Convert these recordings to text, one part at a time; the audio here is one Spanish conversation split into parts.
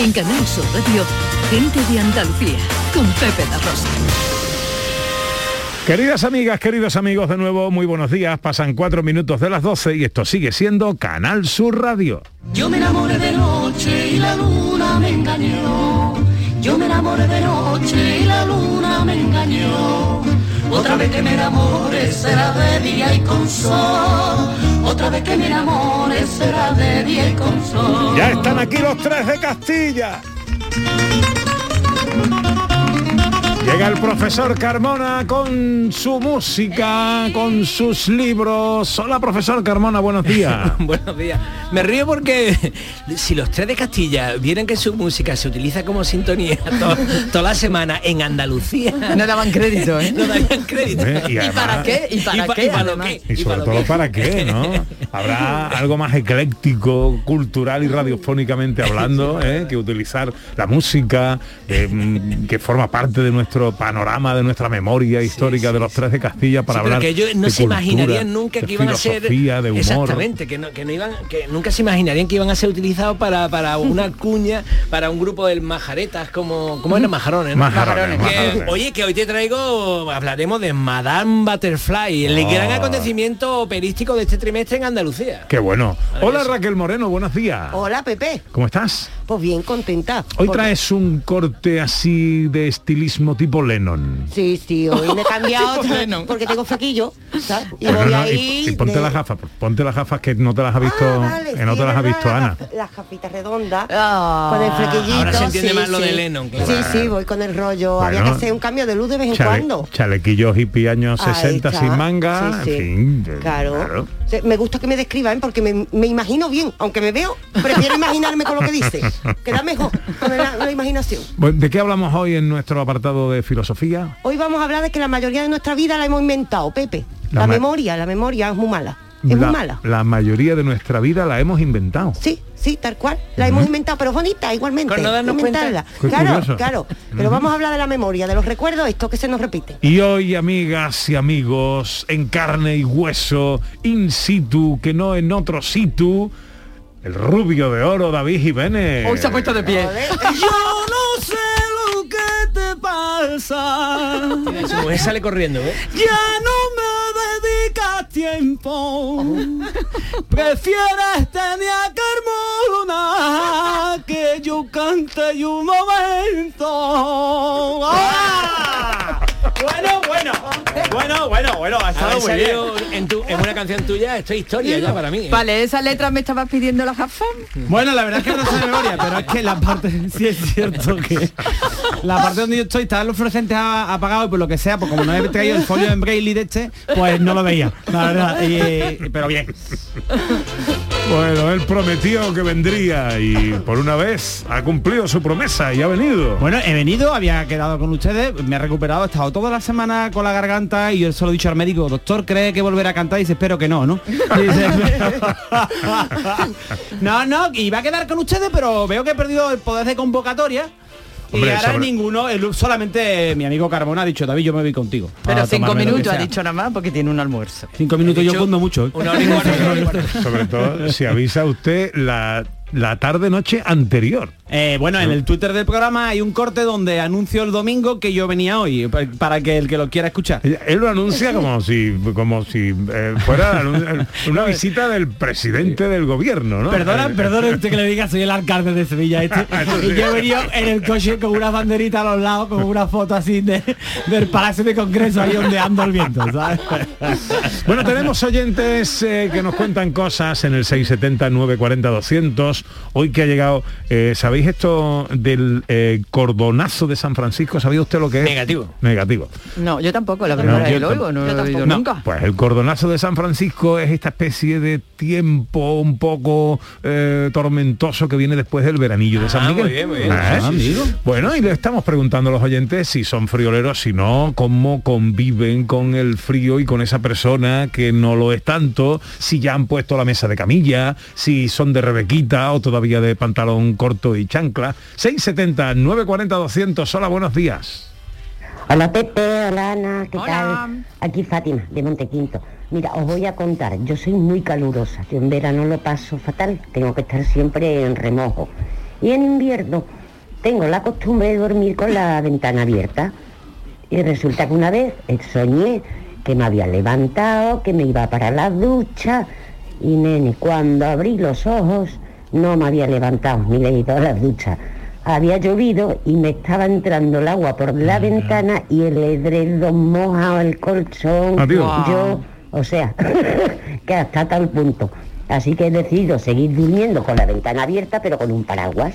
En Canal Sur Radio, gente de Andalucía, con Pepe La Rosa. Queridas amigas, queridos amigos, de nuevo, muy buenos días. Pasan cuatro minutos de las 12 y esto sigue siendo Canal Sur Radio. Yo me enamoré de noche y la luna me engañó. Yo me enamoré de noche y la luna me engañó. Otra vez que me enamore será de día y con sol. Otra vez que me enamore será de día y con sol. Ya están aquí los tres de Castilla. Llega el profesor Carmona con su música, con sus libros. Hola, profesor Carmona, buenos días. Buenos días. Me río porque si los tres de Castilla vieran que su música se utiliza como sintonía to- toda la semana en Andalucía. No daban crédito, ¿eh? No darían crédito. Eh, y ¿Y además- para qué? ¿Y para pa- qué? para lo además? qué? Y sobre para todo para qué, ¿no? Habrá algo más ecléctico, cultural y radiofónicamente hablando, ¿eh? que utilizar la música, eh, mm, que forma parte de nuestro panorama, de nuestra memoria histórica de los tres de Castilla para pero hablar que ellos no de se cultura, imaginarían nunca que iban a ser filosofía, de humor. exactamente que no, que no iban que nunca se imaginarían que iban a ser utilizados para, para una cuña para un grupo de majaretas como como eran majarones ¿no? Majarones, Que- majarones. oye que hoy te traigo hablaremos de Madame Butterfly el Oh. gran acontecimiento operístico de este trimestre en Andalucía Qué bueno. Hola Raquel Moreno, buenos días. Hola Pepe, ¿Cómo estás? pues bien contenta. Hoy Porque- traes un corte así de estilismo tipo Lennon. Sí, sí, hoy me he cambiado Tipo porque tengo flequillo, ¿sabes? Y voy no, ahí. y, y ponte de- las gafas, ponte las gafas que no te las ha visto, Ah, vale, que no sí, te las ha visto Ana. Las, las gafitas redondas. Ah, con el flequillito. ahora se entiende sí, más lo de Lennon, claro. Sí, sí, voy con el rollo. Había que hacer un cambio de luz de vez en Chale- cuando. Chalequillos hippie años Ahí 60 está. sin manga, Sí, sí. en fin. Claro. Me gusta que me describan porque me, me imagino bien, aunque me veo, prefiero imaginarme con lo que dice. Queda mejor con la, la imaginación. Bueno, ¿De qué hablamos hoy en nuestro apartado de filosofía? Hoy vamos a hablar de que la mayoría de nuestra vida la hemos inventado, Pepe. La memoria, la memoria es muy mala. Es la, muy mala. la mayoría de nuestra vida la hemos inventado. Sí, sí, tal cual. La hemos inventado, pero bonita igualmente. Con no darnos. Inventarla. Claro, curioso. claro. Pero vamos a hablar de la memoria, de los recuerdos, esto que se nos repite. Y hoy, amigas y amigos, en carne y hueso, in situ, que no en otro situ, el rubio de oro David Jiménez. Hoy se ha puesto de pie. yo no sé lo que te pasa su mujer sale corriendo ¿eh? Ya no me dedicas tiempo. Prefieres tener a Carmona que yo cante y un momento. ¡Ah! Bueno, bueno. Bueno, bueno, bueno, ha estado muy bien. en, tu- en una canción tuya esto es historia ya para mí ¿eh? Vale, esa letra me estabas pidiendo la Jafam. Bueno, la verdad es que no sé de memoria, pero es que la parte, sí es cierto que la parte donde yo estoy, estaban los fluorescentes apagados y por lo que sea, pues como no he traído el folio en braille de este, pues no lo veía, la verdad, y, eh, pero bien. Bueno, él prometió que vendría y por una vez ha cumplido su promesa y ha venido. Bueno, he venido, había quedado con ustedes, me he recuperado, he estado toda la semana con la garganta y yo se lo he dicho al médico, doctor, ¿cree que volverá a cantar? Y dice, espero que no, ¿no? Dice, no, no, iba a quedar con ustedes, pero veo que he perdido el poder de convocatoria. Hombre, y ahora sobre- ninguno, el- solamente mi amigo Carmona ha dicho, David, yo me voy contigo. Pero cinco minutos ha sea". dicho nada más porque tiene un almuerzo. Cinco minutos yo cundo mucho. ¿eh? una hora y cuarto. Sobre todo si avisa usted la, la tarde-noche anterior. Eh, bueno, en el Twitter del programa hay un corte donde anuncio el domingo que yo venía hoy, pa- para que el que lo quiera escuchar. Él lo anuncia como si como si eh, fuera una visita del presidente del gobierno, ¿no? Perdona, Eh, perdona usted que le diga, soy el alcalde de Sevilla este. y yo venido en el coche con una banderita a los lados, con una foto así de, del Palacio de Congreso ahí ondeando el viento, ¿sabes? Bueno, tenemos oyentes eh, que nos cuentan cosas en el 670 940 200. Hoy que ha llegado, eh, ¿sabéis esto del eh, cordonazo de San Francisco? ¿Sabía usted lo que es? Negativo. Negativo. No, yo tampoco, la primera vez yo que lo tam- oigo, no yo lo he oído tampoco. nunca. Pues el cordonazo de San Francisco es esta especie de tiempo un poco eh, tormentoso que viene después del veranillo de San Ah, Miguel. muy bien, muy bien. ¿Eh? Ah. Bueno, y le estamos preguntando a los oyentes si son frioleros, si no, cómo conviven con el frío y con esa persona que no lo es tanto, si ya han puesto la mesa de camilla, si son de rebequita o todavía de pantalón corto y chancla. 670 940 200. Hola, buenos días. Hola Pepe, hola Ana, ¿qué Hola. tal? Aquí Fátima, de Montequinto. Mira, os voy a contar, yo soy muy calurosa, yo en verano lo paso fatal, tengo que estar siempre en remojo. Y en invierno tengo la costumbre de dormir con la ventana abierta. Y resulta que una vez eh, soñé que me había levantado, que me iba para la ducha. Y nene, cuando abrí los ojos, no me había levantado ni le he ido a la ducha. Había llovido y me estaba entrando el agua por la ventana y el edredón mojado, el colchón. Adiós. Yo, o sea, que hasta tal punto. Así que he decidido seguir durmiendo con la ventana abierta, pero con un paraguas.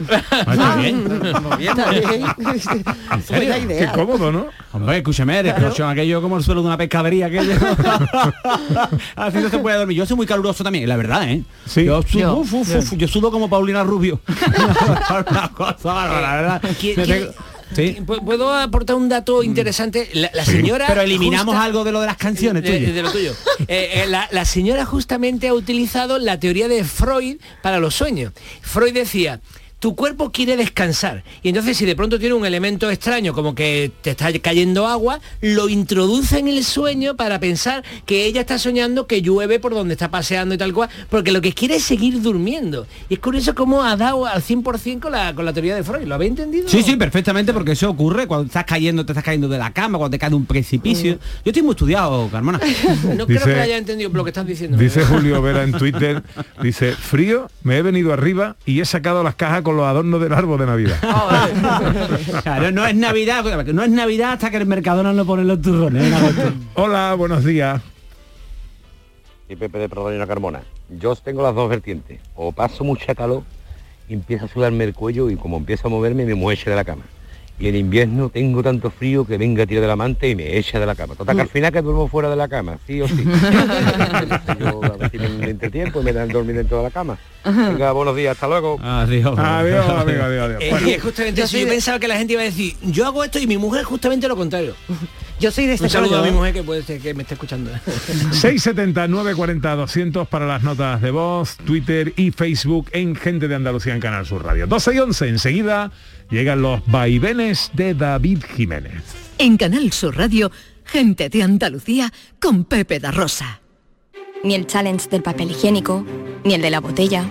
Está bien. Está bien. Buena Qué cómodo, ¿no? Hombre, escúchame, el colchón aquello como el suelo de una pescadería aquello. Así no se puede dormir. Yo soy muy caluroso también, la verdad, ¿eh? Sí. Yo, sudo, Yo, uf, uf, uf, yo sudo como Paulina Rubio. Una cosa la verdad. ¿Qui- Me qui- pego- Sí. ¿Pu- ¿Puedo aportar un dato interesante? La, la Sí. señora... Pero eliminamos justa- algo de lo de las canciones de, tuyas. de lo tuyo. Eh, eh, la, la señora justamente ha utilizado la teoría de Freud para los sueños. Freud decía, tu cuerpo quiere descansar. Y entonces si de pronto tiene un elemento extraño, como que te está cayendo agua, lo introduce en el sueño para pensar que ella está soñando que llueve por donde está paseando y tal cual, porque lo que quiere es seguir durmiendo. Y es curioso cómo ha dado al 100% con la, con la teoría de Freud. ¿Lo habéis entendido? Sí, sí, perfectamente, porque eso ocurre cuando estás cayendo, te estás cayendo de la cama, cuando te cae de un precipicio. Yo estoy muy estudiado, Carmona. No creo que haya entendido lo que estás diciendo. Dice Julio Vera en Twitter, dice, frío, me he venido arriba y he sacado las cajas con los adornos del árbol de Navidad. Claro, no es Navidad, no es Navidad hasta que el Mercadona no pone los turrones. en agosto. Hola, buenos días. y Pepe de Prodonio Carmona. Yo tengo las dos vertientes. O paso mucha calor empieza a sudarme el cuello y como empiezo a moverme me muevo de la cama. Y en invierno tengo tanto frío que venga a tirar de la manta y me echa de la cama. Total que al final que duermo fuera de la cama, sí o sí. Entretiempo y me dan dormir dentro de la cama. Venga, buenos días, hasta luego. Adiós. Adiós, amigo, adiós, adiós. Eh, Bueno, y es justamente yo eso. soy Yo de- pensaba que la gente iba a decir, yo hago esto y mi mujer justamente lo contrario. Yo soy de este Un saludo a mi mujer que puede ser que me esté escuchando. 670 940 200 para las notas de voz, Twitter y Facebook en Gente de Andalucía en Canal Sur Radio. 12 y 11, enseguida llegan los vaivenes de David Jiménez. En Canal Sur Radio, gente de Andalucía con Pepe da Rosa. Ni el challenge del papel higiénico, ni el de la botella.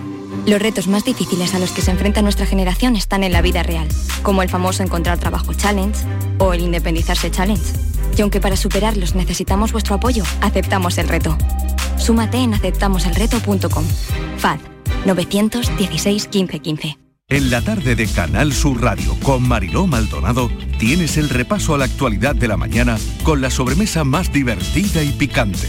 Los retos más difíciles a los que se enfrenta nuestra generación están en la vida real, como el famoso encontrar trabajo challenge o el independizarse challenge. Y aunque para superarlos necesitamos vuestro apoyo, aceptamos el reto. Súmate en aceptamoselreto.com. FAD 916 15 15. En la tarde de Canal Sur Radio con Mariló Maldonado tienes el repaso a la actualidad de la mañana con la sobremesa más divertida y picante,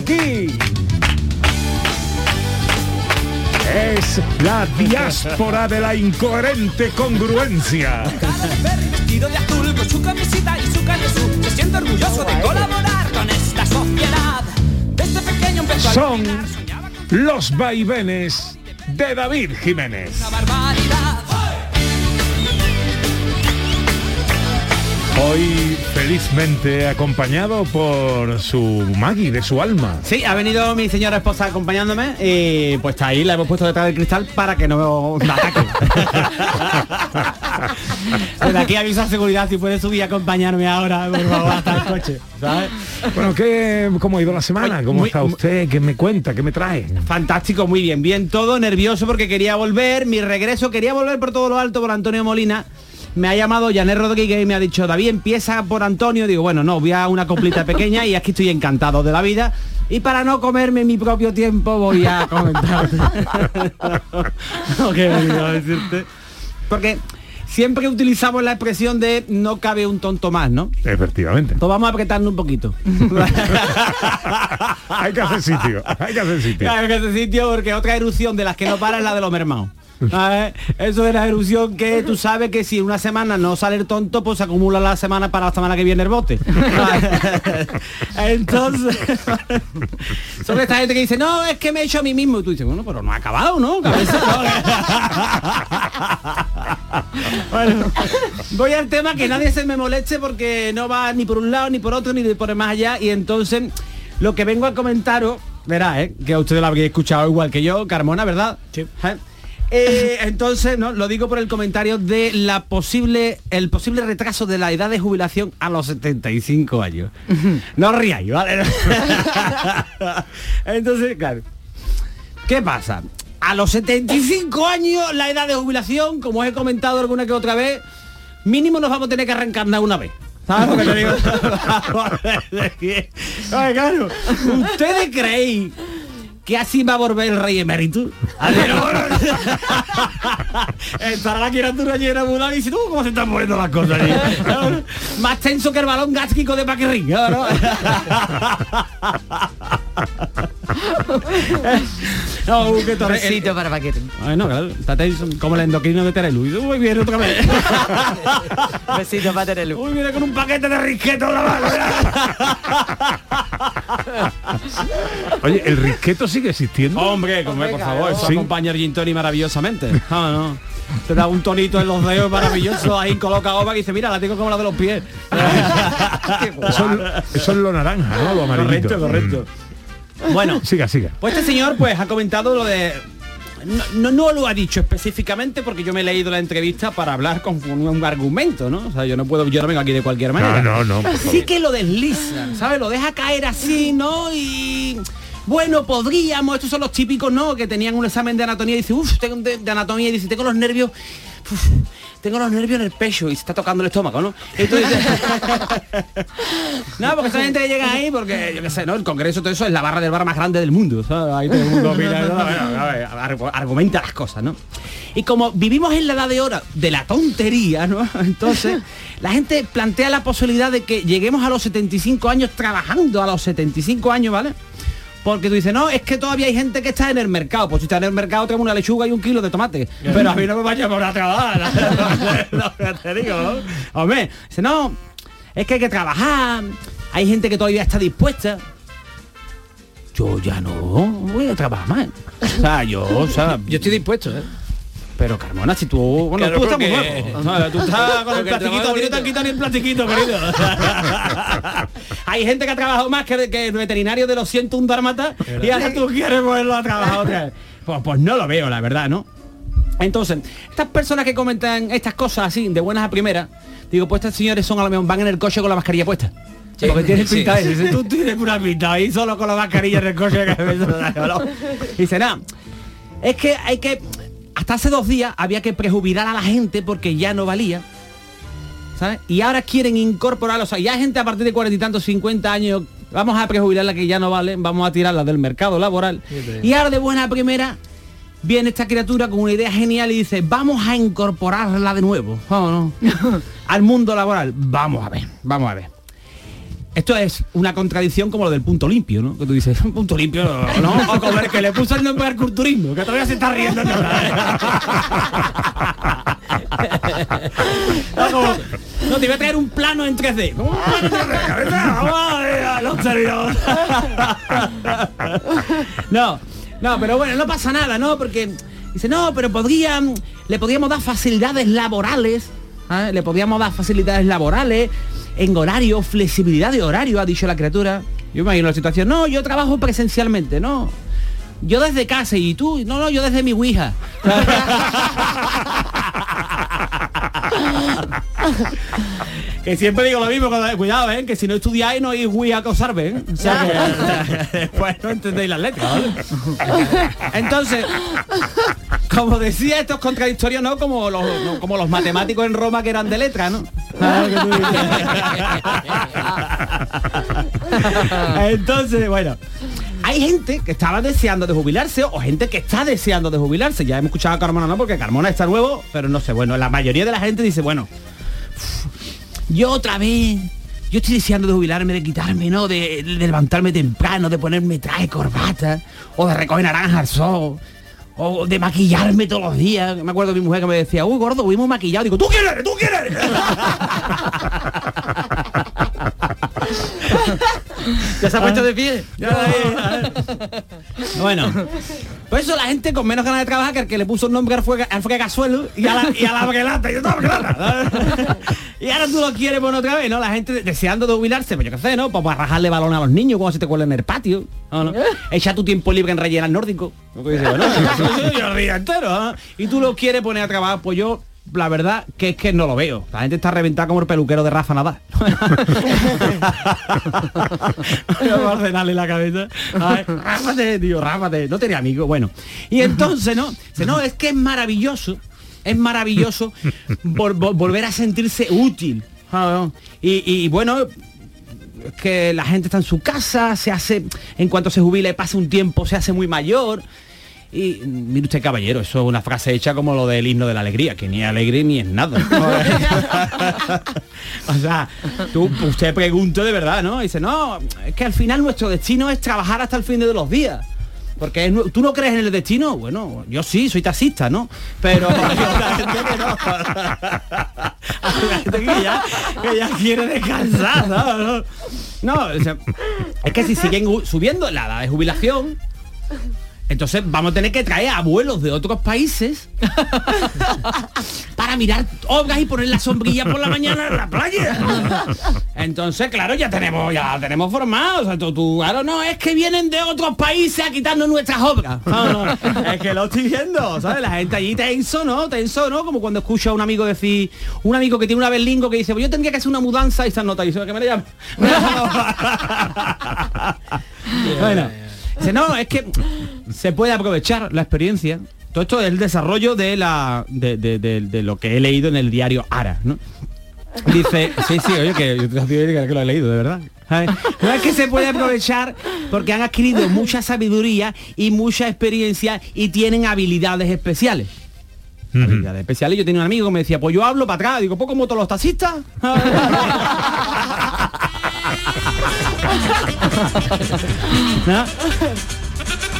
Aquí. Es la diáspora de la incoherente congruencia. Vestido de azul con su camisita y su canesú Se siente orgulloso de colaborar con esta sociedad Desde pequeño empezó a Son los vaivenes de David Jiménez. Hoy felizmente acompañado por su Maggie de su alma. Sí, ha venido mi señora esposa acompañándome y pues está ahí, la hemos puesto detrás del cristal para que no me ataque. Desde aquí aviso a seguridad si puede subir y acompañarme ahora, por favor, hasta el coche, ¿sabes? Bueno, ¿qué, ¿cómo ha ido la semana? ¿Cómo muy- está usted? ¿Qué me cuenta? ¿Qué me trae? Fantástico, muy bien, bien todo, nervioso porque quería volver, mi regreso, quería volver por todo lo alto por Antonio Molina. Me ha llamado Janet Rodríguez y me ha dicho, David, empieza por Antonio. Digo, bueno, no, voy a una coplita pequeña y aquí estoy encantado de la vida. Y para no comerme mi propio tiempo voy a comentarte. lo que he venido a decirte. Porque siempre utilizamos la expresión de no cabe un tonto más, ¿no? Efectivamente. Pues vamos a apretarnos un poquito. hay que hacer sitio, hay que hacer sitio. Claro que ese sitio porque otra erupción de las que no para es la de los mermados. ¿Sabes? Eso de la erupción que tú sabes que si una semana no sale el tonto, pues se acumula la semana para la semana que viene el bote. Entonces, son esta gente que dice, no, es que me he hecho a mí mismo. Y tú dices, bueno, pero no ha acabado, ¿no? Bueno, voy al tema que nadie se me moleste porque no va ni por un lado, ni por otro, ni por más allá. Y entonces, lo que vengo a comentaros, verá, ¿eh? que a ustedes lo habréis escuchado igual que yo, Carmona, ¿verdad? Sí. Entonces, no, lo digo por el comentario de la posible, el posible retraso de la edad de jubilación a los 75 años. No ríais, ¿vale? entonces, claro. ¿Qué pasa? A los 75 años, la edad de jubilación, como os he comentado alguna que otra vez, mínimo nos vamos a tener que reencarnar una vez. ¿Sabes lo que te digo? Claro. ¿Ustedes creéis que así va a volver el rey emérito? A ver. Estará la criatura llena muda y dice, tú cómo se están poniendo las cosas ahí?". ¿No? Más tenso que el balón gástrico de Paquirrín. ¿no? No, para Paquete. Bueno, claro, está tenso, como el endocrino de Terelu. Y Uy, viene otra vez. Besito para Terelu. Uy, viene con un paquete de risqueto en la mano. Oye, ¿el risqueto sigue existiendo? Hombre, come, por favor, eso Sí. acompaña el gin tonic maravillosamente. Ah, no. Te da un tonito en los dedos maravilloso, ahí coloca goma que dice, mira, la tengo como la de los pies. Eso, eso es lo naranja, ¿no? Lo amarillito. Correcto, correcto. Bueno, Siga, siga. Pues este señor pues ha comentado lo de... No, no, no lo ha dicho específicamente porque yo me he leído la entrevista para hablar con un, un argumento, ¿no? O sea, yo no puedo, yo no vengo aquí de cualquier manera. No, no, no, por favor. Sí que lo desliza, ¿sabes? Lo deja caer así, ¿no? Y bueno, podríamos, estos son los típicos, ¿no? Que tenían un examen de anatomía y dice, uff, de, de anatomía y dice, tengo los nervios, tengo los nervios en el pecho y se está tocando el estómago, ¿no? No, porque esa gente llega ahí, porque yo qué sé, ¿no? El Congreso, todo eso es la barra del bar más grande del mundo, a ver, argu- argumenta las cosas, ¿no? Y como vivimos en la edad de hora de la tontería, ¿no? Entonces, la gente plantea la posibilidad de que lleguemos a los 75 años trabajando a los 75 años, ¿vale? Porque tú dices, no, es que todavía hay gente que está en el mercado. Pues si está en el mercado tengo una lechuga y un kilo de tomate. Pero a mí no me vaya por a trabajar. Que te digo, ¿no? Hombre, dice, no, es que hay que trabajar. Hay gente que todavía está dispuesta. Yo ya no voy a trabajar más. O sea, yo, o sea, Yo estoy dispuesto, ¿eh? Pero Carmona, si tú, bueno, Claro, tú estás muy nuevo. Tú estás con el plastiquito, a ti no te han quitado ni el plastiquito, querido. Hay gente que ha trabajado más que, que el veterinario de los 101 dálmatas y ahora tú quieres volverlo a trabajar otra vez. Pues, pues no lo veo, la verdad, ¿no? Entonces, estas personas que comentan estas cosas así, de buenas a primeras, digo, pues estos señores son a lo mejor van en el coche con la mascarilla puesta. Sí, Porque tienen sí, pinta sí. Tú tienes una pinta ahí solo con la mascarilla en el coche. que me- Dice, nada, es que hay que... Hasta hace dos días había que prejubilar a la gente porque ya no valía. ¿Sabes? Y ahora quieren incorporar, o sea, ya hay gente a partir de cuarenta y tantos, 50 años, vamos a prejubilarla que ya no vale, vamos a tirarla del mercado laboral. Y ahora de buena primera viene esta criatura con una idea genial y dice, vamos a incorporarla de nuevo, vamos, ¿no? al mundo laboral. Vamos a ver, vamos a ver. Esto es una contradicción como lo del punto limpio, ¿no? Que tú dices, un punto limpio, ¿no? O como el que le puso el nombre al culturismo, que todavía se está riendo. ¿no? No, como, no, te voy a traer un plano en 3D. ¿Cómo un plano en 3D? Cabeza, vamos a ver, a los servidores. No, no, pero bueno, no pasa nada, ¿no? Porque dice, no, pero podrían, le podríamos dar facilidades laborales, ¿ah? le podríamos dar facilidades laborales, en horario, flexibilidad de horario, ha dicho la criatura. Yo imagino la situación, no, yo trabajo presencialmente, no. Yo desde casa y tú, no, no, yo desde mi Ouija. que siempre digo lo mismo, cuando- cuidado, ¿eh? que si no estudiáis no Ouija acosarme, ¿eh? O sea, que después no entendéis las letras, ¿vale? Entonces, como decía, esto es contradictorio, ¿no? Como los, no, como los matemáticos en Roma que eran de letra, ¿no? Entonces, bueno. Hay gente que estaba deseando de jubilarse o gente que está deseando de jubilarse. Ya hemos escuchado a Carmona, ¿no? Porque Carmona está nuevo, pero no sé, bueno, la mayoría de la gente dice, bueno, yo otra vez, yo estoy deseando de jubilarme, de quitarme, ¿no? De, levantarme temprano, de ponerme traje, corbata, o de recoger naranjas al sol, o de maquillarme todos los días. Me acuerdo de mi mujer que me decía, uy, gordo, fuimos maquillados. Digo, ¿tú quién eres? ¿Tú quién eres? ¿Ya se ha puesto de pie? Bueno, pues eso la gente con menos ganas de trabajar que el que le puso el nombre al fue, al Casuelo y a la, y a la y ahora tú lo quieres poner otra vez, ¿no? La gente deseando de jubilarse, pues yo qué sé, ¿no? Pues para rajarle balón a los niños cuando se te cuelen en el patio. ¿no? ¿no? Echa tu tiempo libre en rellenar nórdico. el día entero, ¿ah? Y tú lo quieres poner a trabajar, pues yo la verdad que es que no lo veo. La gente está reventada como el peluquero de Rafa Nadal. Ordenarle la cabeza. Ay, rápate, tío, rápate. No tenía amigo. Bueno. Y entonces, ¿no? Dice, no, es que es maravilloso. Es maravilloso vol- vol- volver a sentirse útil. Ah. Y, y, bueno, es que la gente está en su casa, se hace, en cuanto se jubile, pasa un tiempo, se hace muy mayor. Y mire usted, caballero, eso es una frase hecha como lo del himno de la alegría, que ni es alegre ni es nada. o sea, tú, usted pregunta de verdad, ¿no? Dice, no, es que al final nuestro destino es trabajar hasta el fin de los días. Porque tú no crees en el destino, bueno, yo sí, soy taxista, ¿no? Pero no. Ya, quiere descansar, ¿no? Es que si siguen gu- subiendo la edad de jubilación, entonces vamos a tener que traer abuelos de otros países para mirar obras y poner la sombrilla por la mañana en la playa. Entonces, claro, ya tenemos, ya tenemos formados. O sea, tú, tú, claro, no, es que vienen de otros países a quitarnos nuestras obras. No, no, es que lo estoy viendo, ¿sabes? La gente allí tenso, ¿no? Tenso, ¿no? Como cuando escucha a un amigo decir, un amigo que tiene una berlingo que dice, pues yo tendría que hacer una mudanza y esa nota y dice, que me la llama. bueno, dice, no, es que se puede aprovechar la experiencia. Todo esto es el desarrollo de la de, de- de- de lo que he leído en el diario Ara, ¿no? Dice, sí, sí, oye, que yo que lo he leído, de verdad. No es que se puede aprovechar porque han adquirido mucha sabiduría y mucha experiencia y tienen habilidades especiales. Habilidades especiales. Yo tenía un amigo que me decía, pues yo hablo para atrás. Digo, pues como todos los taxistas.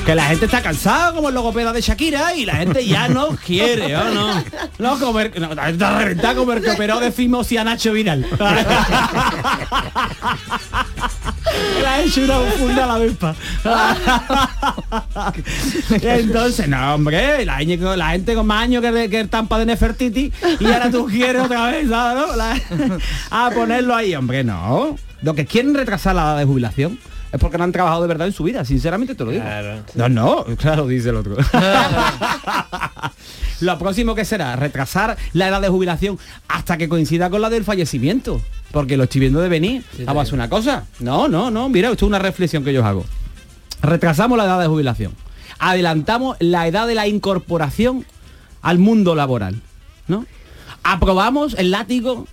Que la gente está cansada como el logopeda de Shakira y la gente ya no quiere, ¿o no? No comer, no, la está reventada como el que operó de Fimos y a Nacho Viral. Le ha hecho una funda a la vespa. Entonces, no, hombre, la, gente- la con más años que, tampa de Nefertiti y ahora tú quieres otra vez, no? La- a ponerlo ahí, hombre, no. Lo que quieren retrasar la edad de jubilación es porque no han trabajado de verdad en su vida, sinceramente te lo digo. No, no, claro, dice el otro. Lo próximo que será retrasar la edad de jubilación hasta que coincida con la del fallecimiento. Porque lo estoy viendo de venir. Vamos a hacer una cosa. No, no, no. Mira, esto es una reflexión que yo hago. Retrasamos la edad de jubilación. Adelantamos la edad de la incorporación al mundo laboral. ¿No? Aprobamos el látigo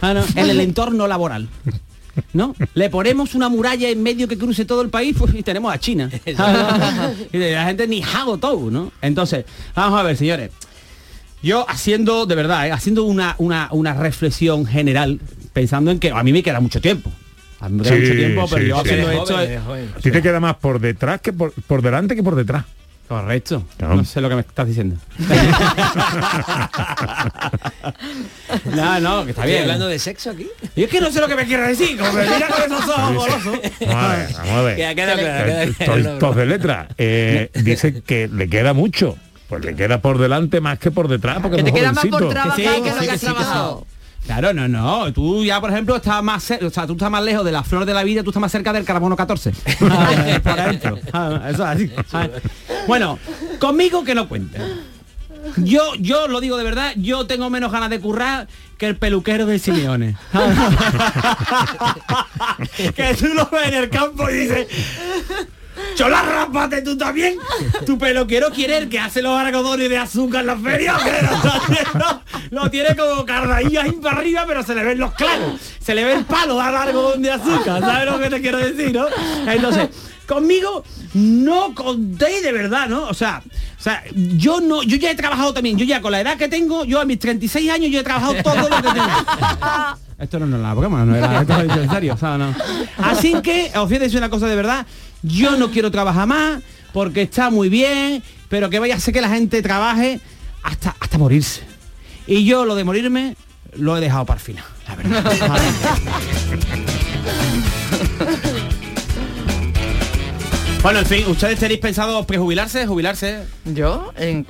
ah, no, en el entorno laboral. ¿No? Le ponemos una muralla en medio que cruce todo el país pues, y tenemos a China. y la gente ni hago todo, ¿no? Entonces, vamos a ver, señores. Yo haciendo, de verdad, ¿eh? haciendo una, una, una reflexión general, pensando en que a mí me queda mucho tiempo. A mí me queda Sí, mucho tiempo, pero sí, yo sí. haciendo Eres esto... joven, eh. A ti te queda más por detrás que por, por delante que por detrás. Correcto. No sé lo que me estás diciendo. no, no, que está ¿Estoy bien. hablando de sexo aquí? Y es que no sé lo que me quiere decir, como me mira con esos ojos golosos. A ver, vamos a ver. Queda- queda claro, queda claro. Estoy tos de letra. Eh, dice que le queda mucho. Pues le queda por delante más que por detrás. Porque Que es te muy queda más por jovencito. trabajar sí, que lo sí, que que has sí, que sí. trabajado. Claro, no, no. Tú ya, por ejemplo, estás más o sea, tú estás más lejos de la flor de la vida, tú estás más cerca del carbono 14. Ah, por ejemplo. Eso es así. Bueno, conmigo que no cuenten. Yo, yo lo digo de verdad, yo tengo menos ganas de currar que el peluquero de Simeone. que tú lo ves en el campo y dices, Chola, rápate tú también. Tu peluquero quiere el que hace los algodones de azúcar en las ferias. lo, tiene como cardadillas ahí para arriba, pero se le ven los clavos. Se le ve el palo al algodón de azúcar. ¿Sabes lo que te quiero decir, no? Entonces, conmigo no contéis de verdad, ¿no? O sea, o sea, yo no, yo ya he trabajado también, yo ya con la edad que tengo, yo a mis 36 años yo he trabajado todo lo que tengo. Esto no, no es la broma, no era esto es en serio, o sea, no. Así que, os voy a decir una cosa de verdad, yo no quiero trabajar más porque está muy bien, pero que vaya a hacer que la gente trabaje hasta, hasta morirse. Y yo lo de morirme lo he dejado para el final, la verdad. Bueno, en fin, ¿ustedes tenéis pensado prejubilarse, jubilarse? Yo, en,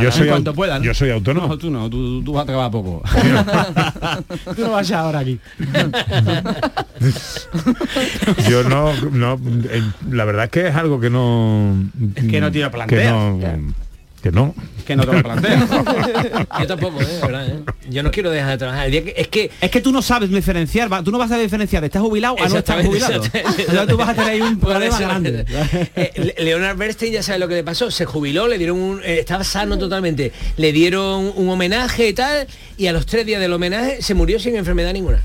Yo soy, en cuanto pueda, ¿no? yo soy autónomo. No, tú no, tú, tú vas a trabajar poco. tú no vas ahora aquí. Yo no, no eh, la verdad es que es algo que no Es que no te lo que planteas. no, que no. Que no te lo planteas. Yo tampoco, ¿eh? Verdad, ¿eh? Yo no quiero dejar de trabajar. El día que- es que Es que tú no sabes diferenciar, va- tú no vas a diferenciar de estás jubilado a no estar jubilado. Entonces tú vas a tener ahí un problema grande. eh, Le- Leonard Bernstein ya sabe lo que le pasó, se jubiló, le dieron un, eh, estaba sano totalmente, le dieron un homenaje y tal, y a los tres días del homenaje se murió sin enfermedad ninguna.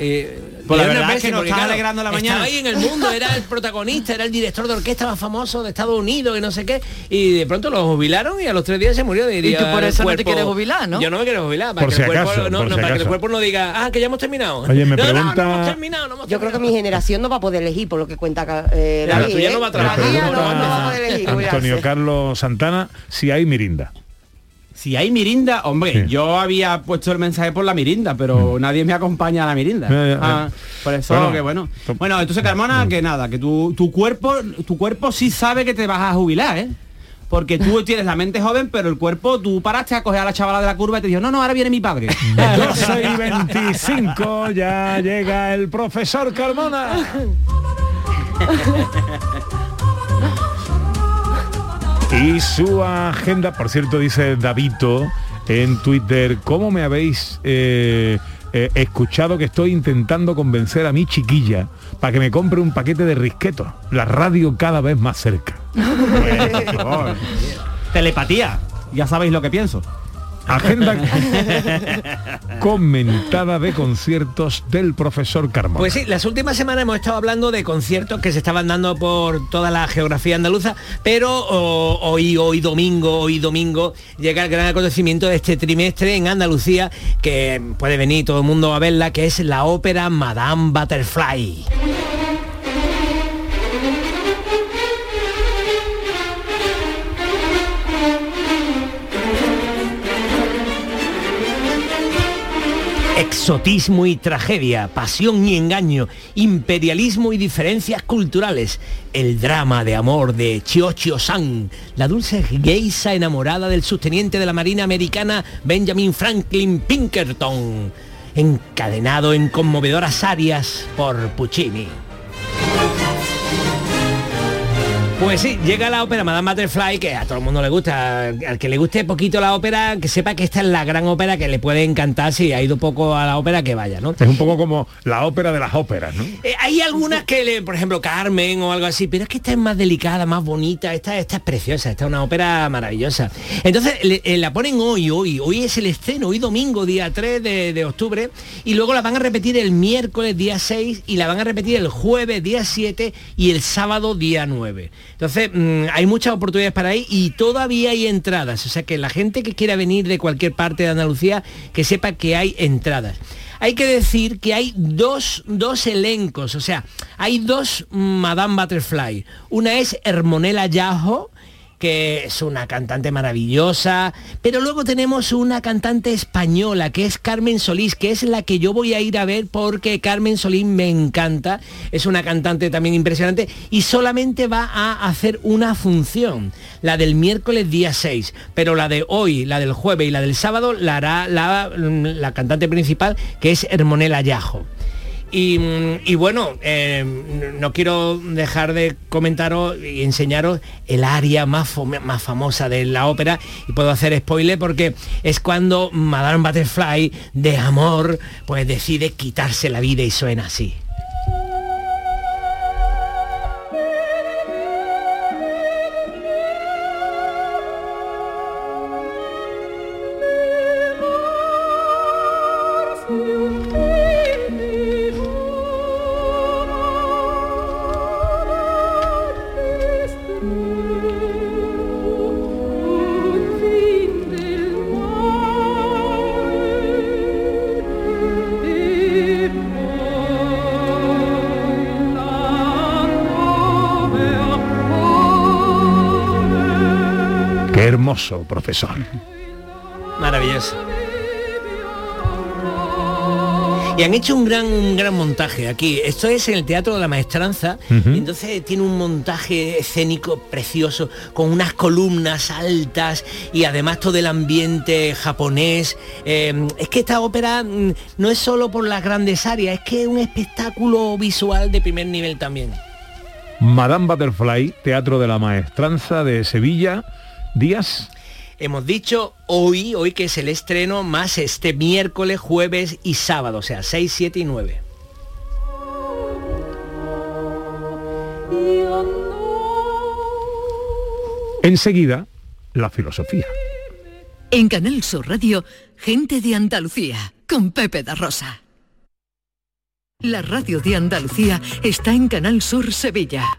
Eh, Pues la verdad es que nos está claro, alegrando la estaba mañana. ahí en el mundo, era el protagonista, era el director de orquesta más famoso de Estados Unidos y no sé qué, y de pronto lo jubilaron y a los tres días se murió. Y tú por eso no te quieres jubilar, ¿no? Yo no me quiero jubilar, para, Por que, si el cuerpo, acaso, no, por no, si para que el cuerpo no diga, ah, que ya hemos terminado. Oye, me no, no, no pregunta- hemos terminado, no hemos Yo creo que mi generación no va a poder elegir por lo que cuenta eh, Ya, la David, tuya ¿eh? no va a La trabajar. mía Me no, no va a pregunta poder elegir. Antonio. Carlos Santana si hay mirinda. Si hay mirinda, hombre, yo había puesto el mensaje por la mirinda, pero nadie me acompaña a la mirinda. Mm. Ah, por eso Bueno, que bueno. Bueno, entonces Carmona, que nada, que tu, tu cuerpo, tu cuerpo sí sabe que te vas a jubilar, ¿eh? Porque tú tienes la mente joven, pero el cuerpo, tú paraste a coger a la chavala de la curva y te dijo, no, no, ahora viene mi padre. 12 y 25 ya llega el profesor Carmona. Y su agenda, por cierto, dice Davito en Twitter, ¿cómo me habéis eh, eh, escuchado que estoy intentando convencer a mi chiquilla para que me compre un paquete de risquetos? La radio cada vez más cerca. Telepatía. Ya sabéis lo que pienso. Agenda comentada de conciertos del profesor Carmona. Pues sí, las últimas semanas hemos estado hablando de conciertos que se estaban dando por toda la geografía andaluza, pero hoy, hoy domingo, hoy domingo llega el gran acontecimiento de este trimestre en Andalucía, que puede venir todo el mundo a verla, que es la ópera Madame Butterfly. Exotismo y tragedia, pasión y engaño, imperialismo y diferencias culturales, el drama de amor de Chiochio San, la dulce geisa enamorada del sosteniente de la Marina Americana Benjamin Franklin Pinkerton, encadenado en conmovedoras arias por Puccini. Pues sí, llega la ópera Madame Butterfly, que a todo el mundo le gusta. Al que le guste poquito la ópera, que sepa que esta es la gran ópera que le puede encantar si ha ido poco a la ópera, que vaya, ¿no? Es un poco como la ópera de las óperas, ¿no? Eh, hay algunas que, le, por ejemplo, Carmen o algo así, pero es que esta es más delicada, más bonita, esta, esta es preciosa, esta es una ópera maravillosa. Entonces le- eh, la ponen hoy, hoy, hoy es el estreno, hoy domingo, día 3 de, de octubre, y luego la van a repetir el miércoles, día 6, y la van a repetir el jueves, día 7, y el sábado, día 9. Entonces, mm, hay muchas oportunidades para ir y todavía hay entradas, o sea que la gente que quiera venir de cualquier parte de Andalucía, que sepa que hay entradas. Hay que decir que hay dos, dos elencos, o sea, hay dos Madame Butterfly. Una es Hermonela Yajo, que es una cantante maravillosa, pero luego tenemos una cantante española que es Carmen Solís, que es la que yo voy a ir a ver porque Carmen Solís me encanta, es una cantante también impresionante y solamente va a hacer una función, la del miércoles día 6, pero la de hoy, la del jueves y la del sábado la hará la, la cantante principal que es Hermonela Yajo. Y, bueno, eh, no quiero dejar de comentaros y enseñaros el área más, más famosa de la ópera y puedo hacer spoiler porque es cuando Madame Butterfly de amor pues decide quitarse la vida y suena así. Hermoso, profesor. Maravilloso. Y han hecho un gran, un gran montaje aquí. Esto es en el Teatro de la Maestranza. Entonces tiene un montaje escénico precioso, con unas columnas altas y además todo el ambiente japonés. Eh, es que esta ópera mm, no es solo por las grandes áreas, es que es un espectáculo visual de primer nivel también. Madame Butterfly, Teatro de la Maestranza de Sevilla, días Hemos dicho hoy, hoy que es el estreno, más este miércoles, jueves y sábado, o sea, 6, 7 y 9. Enseguida, la filosofía. En Canal Sur Radio, Gente de Andalucía, con Pepe da Rosa. La radio de Andalucía está en Canal Sur Sevilla.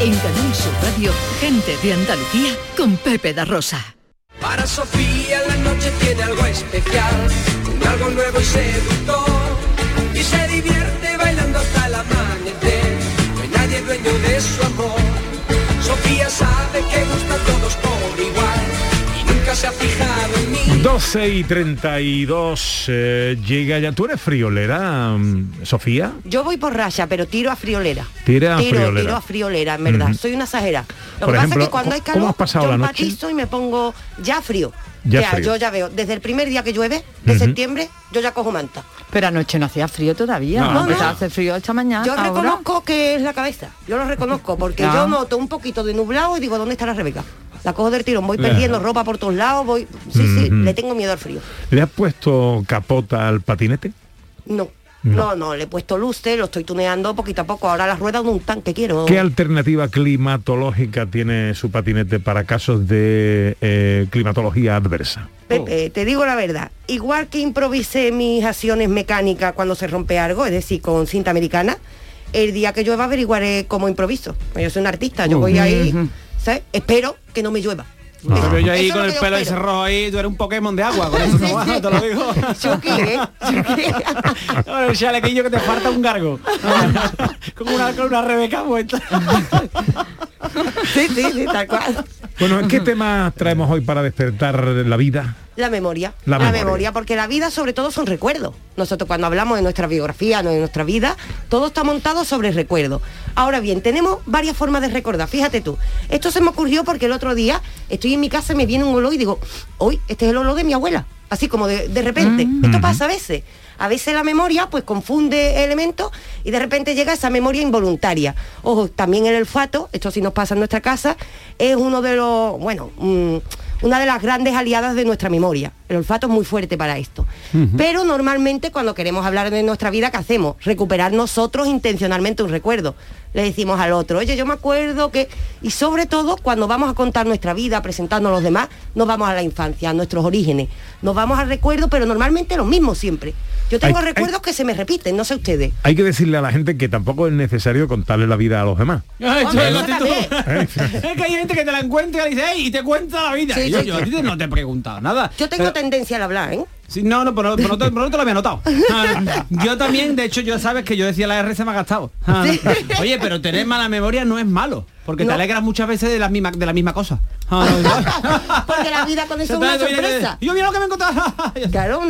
En Canal Sur Radio, gente de Andalucía con Pepe da Rosa. Para Sofía la noche tiene algo especial, un algo nuevo y seductor. Y se divierte bailando hasta el amanecer, no hay nadie dueño de su amor. Sofía sabe que gusta a todos por igual nunca se ha fijado en mí. 12 y 32 eh, llega ya. ¿Tú eres friolera, mm, Sofía? Yo voy por raya, pero tiro a friolera. Tira a tiro, friolera. tiro a friolera, en verdad. Soy una exagera. Lo Por que ejemplo, pasa es que cuando hay ¿cómo calor, has pasado yo la noche? empatizo y me pongo ya frío. Ya frío. yo ya veo, desde el primer día que llueve, de septiembre, yo ya cojo manta. Pero anoche no hacía frío todavía. No, No, no. hacer frío esta mañana. Yo ahora. reconozco que es la cabeza. Yo lo reconozco porque yo noto un poquito de nublado y digo, ¿dónde está la Rebeca? La cojo del tirón, voy perdiendo ropa por todos lados, voy... Sí, sí, le tengo miedo al frío. ¿Le has puesto capota al patinete? No. No. No, no, le he puesto luces, lo estoy tuneando poquito a poco. Ahora las ruedas de un tanque quiero. ¿Qué alternativa climatológica tiene su patinete para casos de eh, climatología adversa? Pepe, te digo la verdad, igual que improvisé mis acciones mecánicas cuando se rompe algo, es decir, con cinta americana, el día que llueva averiguaré cómo improviso. Yo soy un artista, yo voy ahí, ¿sabes? Espero que no me llueva. Yo ahí con el pelo ese rojo ahí, tú eres un Pokémon de agua, con eso no vas, te lo digo. Chucky, ¿eh? Con el chalequillo que te falta un gargo. con una, con una Rebeca vuelta. sí, sí, sí, tal cual. Bueno, ¿qué tema traemos hoy para despertar la vida? La memoria. La La, memoria. memoria. porque la vida sobre todo son recuerdos. Nosotros cuando hablamos de nuestra biografía, no de nuestra vida, todo está montado sobre recuerdos. Ahora bien, tenemos varias formas de recordar. Fíjate tú, esto se me ocurrió porque el otro día estoy en mi casa y me viene un olor y digo, hoy este es el olor de mi abuela. Así como de, de repente. Esto pasa a veces. A veces la memoria pues confunde elementos y de repente llega esa memoria involuntaria. Ojo, también el olfato, esto sí nos pasa en nuestra casa, es uno de los, bueno, mm, una de las grandes aliadas de nuestra memoria. El olfato es muy fuerte para esto. Pero normalmente cuando queremos hablar de nuestra vida, ¿qué hacemos? Recuperar nosotros intencionalmente un recuerdo. Le decimos al otro, oye, yo me acuerdo que... Y sobre todo, cuando vamos a contar nuestra vida, presentando a los demás, nos vamos a la infancia, a nuestros orígenes. Nos vamos al recuerdo, pero normalmente los mismos siempre. Yo tengo Hay- recuerdos que se me repiten, no sé ustedes. Hay que decirle a la gente que tampoco es necesario contarle la vida a los demás. Ay, Hombre, también. es que hay gente que te la encuentra y dice, "Ey", y te cuenta la vida. Sí, Y yo, sí, yo a sí. ti no te he preguntado nada. Yo tengo Pero- tendencia al hablar, ¿eh? Sí, no, no, pero, pero no, te, pero no te lo había notado. Yo también, de hecho, yo sabes que yo decía la R se me ha gastado. Oye, pero tener mala memoria no es malo, porque te alegras muchas veces de la misma, de la misma cosa. Ah, Porque la vida con eso es una sorpresa. Yo mira lo que me he encontrado. Claro.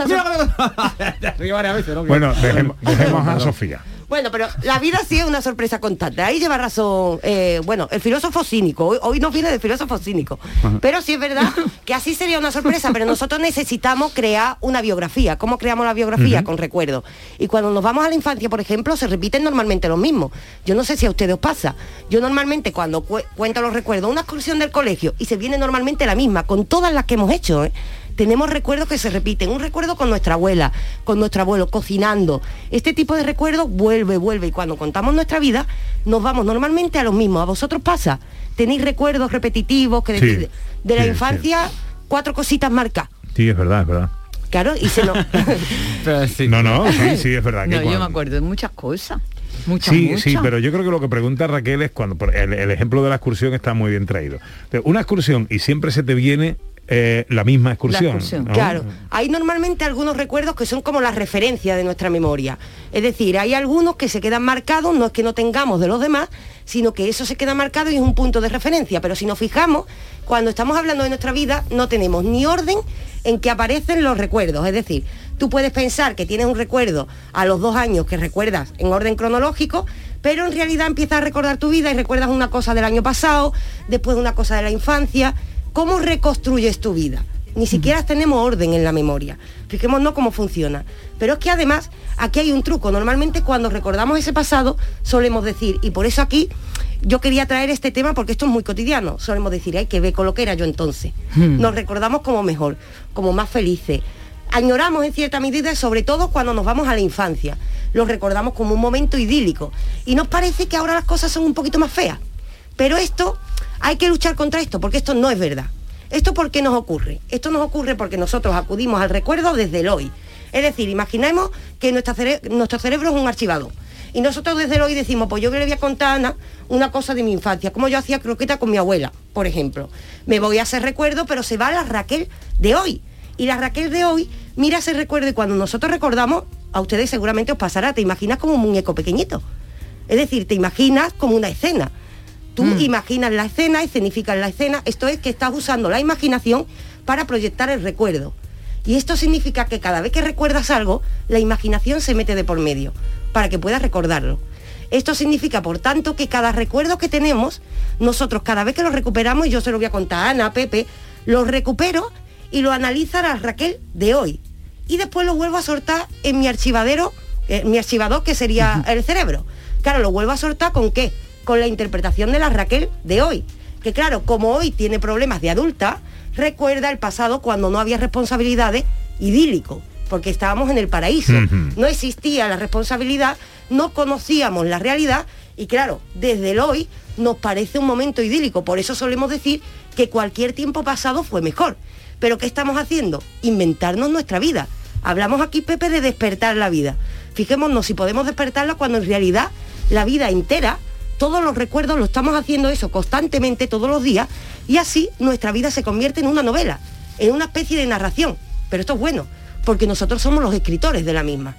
Bueno, dejemos, dejemos a Sofía. Bueno, pero la vida sí es una sorpresa constante. Ahí lleva razón, eh, bueno, el filósofo cínico. Hoy, hoy nos viene de filósofo cínico. Pero sí es verdad que así sería una sorpresa, pero nosotros necesitamos crear una biografía. ¿Cómo creamos la biografía? Con recuerdos. Y cuando nos vamos a la infancia, por ejemplo, se repiten normalmente los mismos. Yo no sé si a ustedes os pasa. Yo normalmente cuando cu- cuento los recuerdos, una excursión del colegio, y se viene normalmente la misma, con todas las que hemos hecho, ¿eh? Tenemos recuerdos que se repiten. Un recuerdo con nuestra abuela, con nuestro abuelo, cocinando. Este tipo de recuerdos vuelve, vuelve. Y cuando contamos nuestra vida, nos vamos normalmente a los mismos. ¿A vosotros pasa? ¿Tenéis recuerdos repetitivos que Sí, de la sí, infancia? Cuatro cositas marcadas. Sí, es verdad, es verdad. Claro, y se nos... No, no, sí, sí, es verdad. que No, yo me acuerdo de muchas cosas. Muchas, Sí, muchas. sí, pero yo creo que lo que pregunta Raquel es cuando por- el, el ejemplo de la excursión está muy bien traído. Pero una excursión y siempre se te viene eh, la misma excursión. ¿no? Claro, hay normalmente algunos recuerdos que son como la referencia de nuestra memoria. Es decir, hay algunos que se quedan marcados, no es que no tengamos de los demás, sino que eso se queda marcado y es un punto de referencia. Pero si nos fijamos, cuando estamos hablando de nuestra vida, no tenemos ni orden en que aparecen los recuerdos. Es decir, tú puedes pensar que tienes un recuerdo a los dos años que recuerdas en orden cronológico, pero en realidad empiezas a recordar tu vida y recuerdas una cosa del año pasado, después una cosa de la infancia. ¿Cómo reconstruyes tu vida? Ni siquiera tenemos orden en la memoria. Fijémonos cómo funciona. Pero es que además aquí hay un truco. Normalmente cuando recordamos ese pasado solemos decir, y por eso aquí yo quería traer este tema porque esto es muy cotidiano. Solemos decir, hay que ver con lo que era yo entonces. Hmm. Nos recordamos como mejor, como más felices. Añoramos en cierta medida, sobre todo cuando nos vamos a la infancia. Lo recordamos como un momento idílico. Y nos parece que ahora las cosas son un poquito más feas. Pero esto, hay que luchar contra esto, porque esto no es verdad. ¿Esto por qué nos ocurre? Esto nos ocurre porque nosotros acudimos al recuerdo desde el hoy. Es decir, imaginemos que nuestro cerebro es un archivador. Y nosotros desde el hoy decimos, pues yo le voy a contar a Ana una cosa de mi infancia, como yo hacía croqueta con mi abuela, por ejemplo. Me voy a hacer recuerdo, pero se va a la Raquel de hoy. Y la Raquel de hoy mira ese recuerdo y cuando nosotros recordamos, a ustedes seguramente os pasará, te imaginas como un muñeco pequeñito. Es decir, te imaginas como una escena. Tú imaginas la escena, escenificas la escena, esto es que estás usando la imaginación para proyectar el recuerdo. Y esto significa que cada vez que recuerdas algo, la imaginación se mete de por medio, para que puedas recordarlo. Esto significa, por tanto, que cada recuerdo que tenemos, nosotros cada vez que lo recuperamos, y yo se lo voy a contar a Ana, a Pepe, lo recupero y lo analiza la Raquel de hoy. Y después lo vuelvo a soltar en mi archivadero, eh, mi archivador que sería el cerebro. Claro, lo vuelvo a soltar con qué? Con la interpretación de la Raquel de hoy. Que claro, como hoy tiene problemas de adulta, recuerda el pasado cuando no había responsabilidades idílico, porque estábamos en el paraíso. No existía la responsabilidad, no conocíamos la realidad y claro, desde el hoy nos parece un momento idílico. Por eso solemos decir que cualquier tiempo pasado fue mejor. Pero ¿qué estamos haciendo? Inventarnos nuestra vida. Hablamos aquí, Pepe, de despertar la vida. Fijémonos si podemos despertarla cuando en realidad la vida entera, todos los recuerdos lo estamos haciendo eso constantemente todos los días y así nuestra vida se convierte en una novela, en una especie de narración. Pero esto es bueno, porque nosotros somos los escritores de la misma.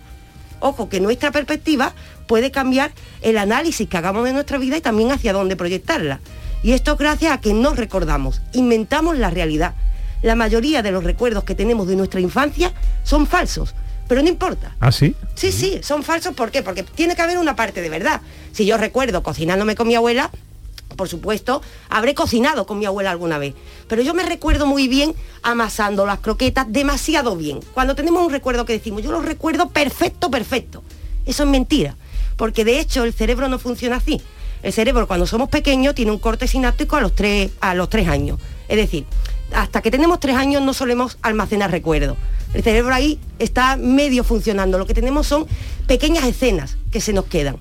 Ojo, que nuestra perspectiva puede cambiar el análisis que hagamos de nuestra vida y también hacia dónde proyectarla. Y esto gracias a que nos recordamos, inventamos la realidad. La mayoría de los recuerdos que tenemos de nuestra infancia son falsos, pero no importa. ¿Ah, sí? Sí, sí, son falsos. ¿Por qué? Porque tiene que haber una parte de verdad. Si yo recuerdo cocinándome con mi abuela, por supuesto, habré cocinado con mi abuela alguna vez. Pero yo me recuerdo muy bien amasando las croquetas demasiado bien. Cuando tenemos un recuerdo que decimos, yo lo recuerdo perfecto, perfecto. Eso es mentira. Porque de hecho el cerebro no funciona así. El cerebro cuando somos pequeños tiene un corte sináptico a los tres, a los tres años. Es decir, hasta que tenemos tres años no solemos almacenar recuerdos. El cerebro ahí está medio funcionando. Lo que tenemos son pequeñas escenas que se nos quedan.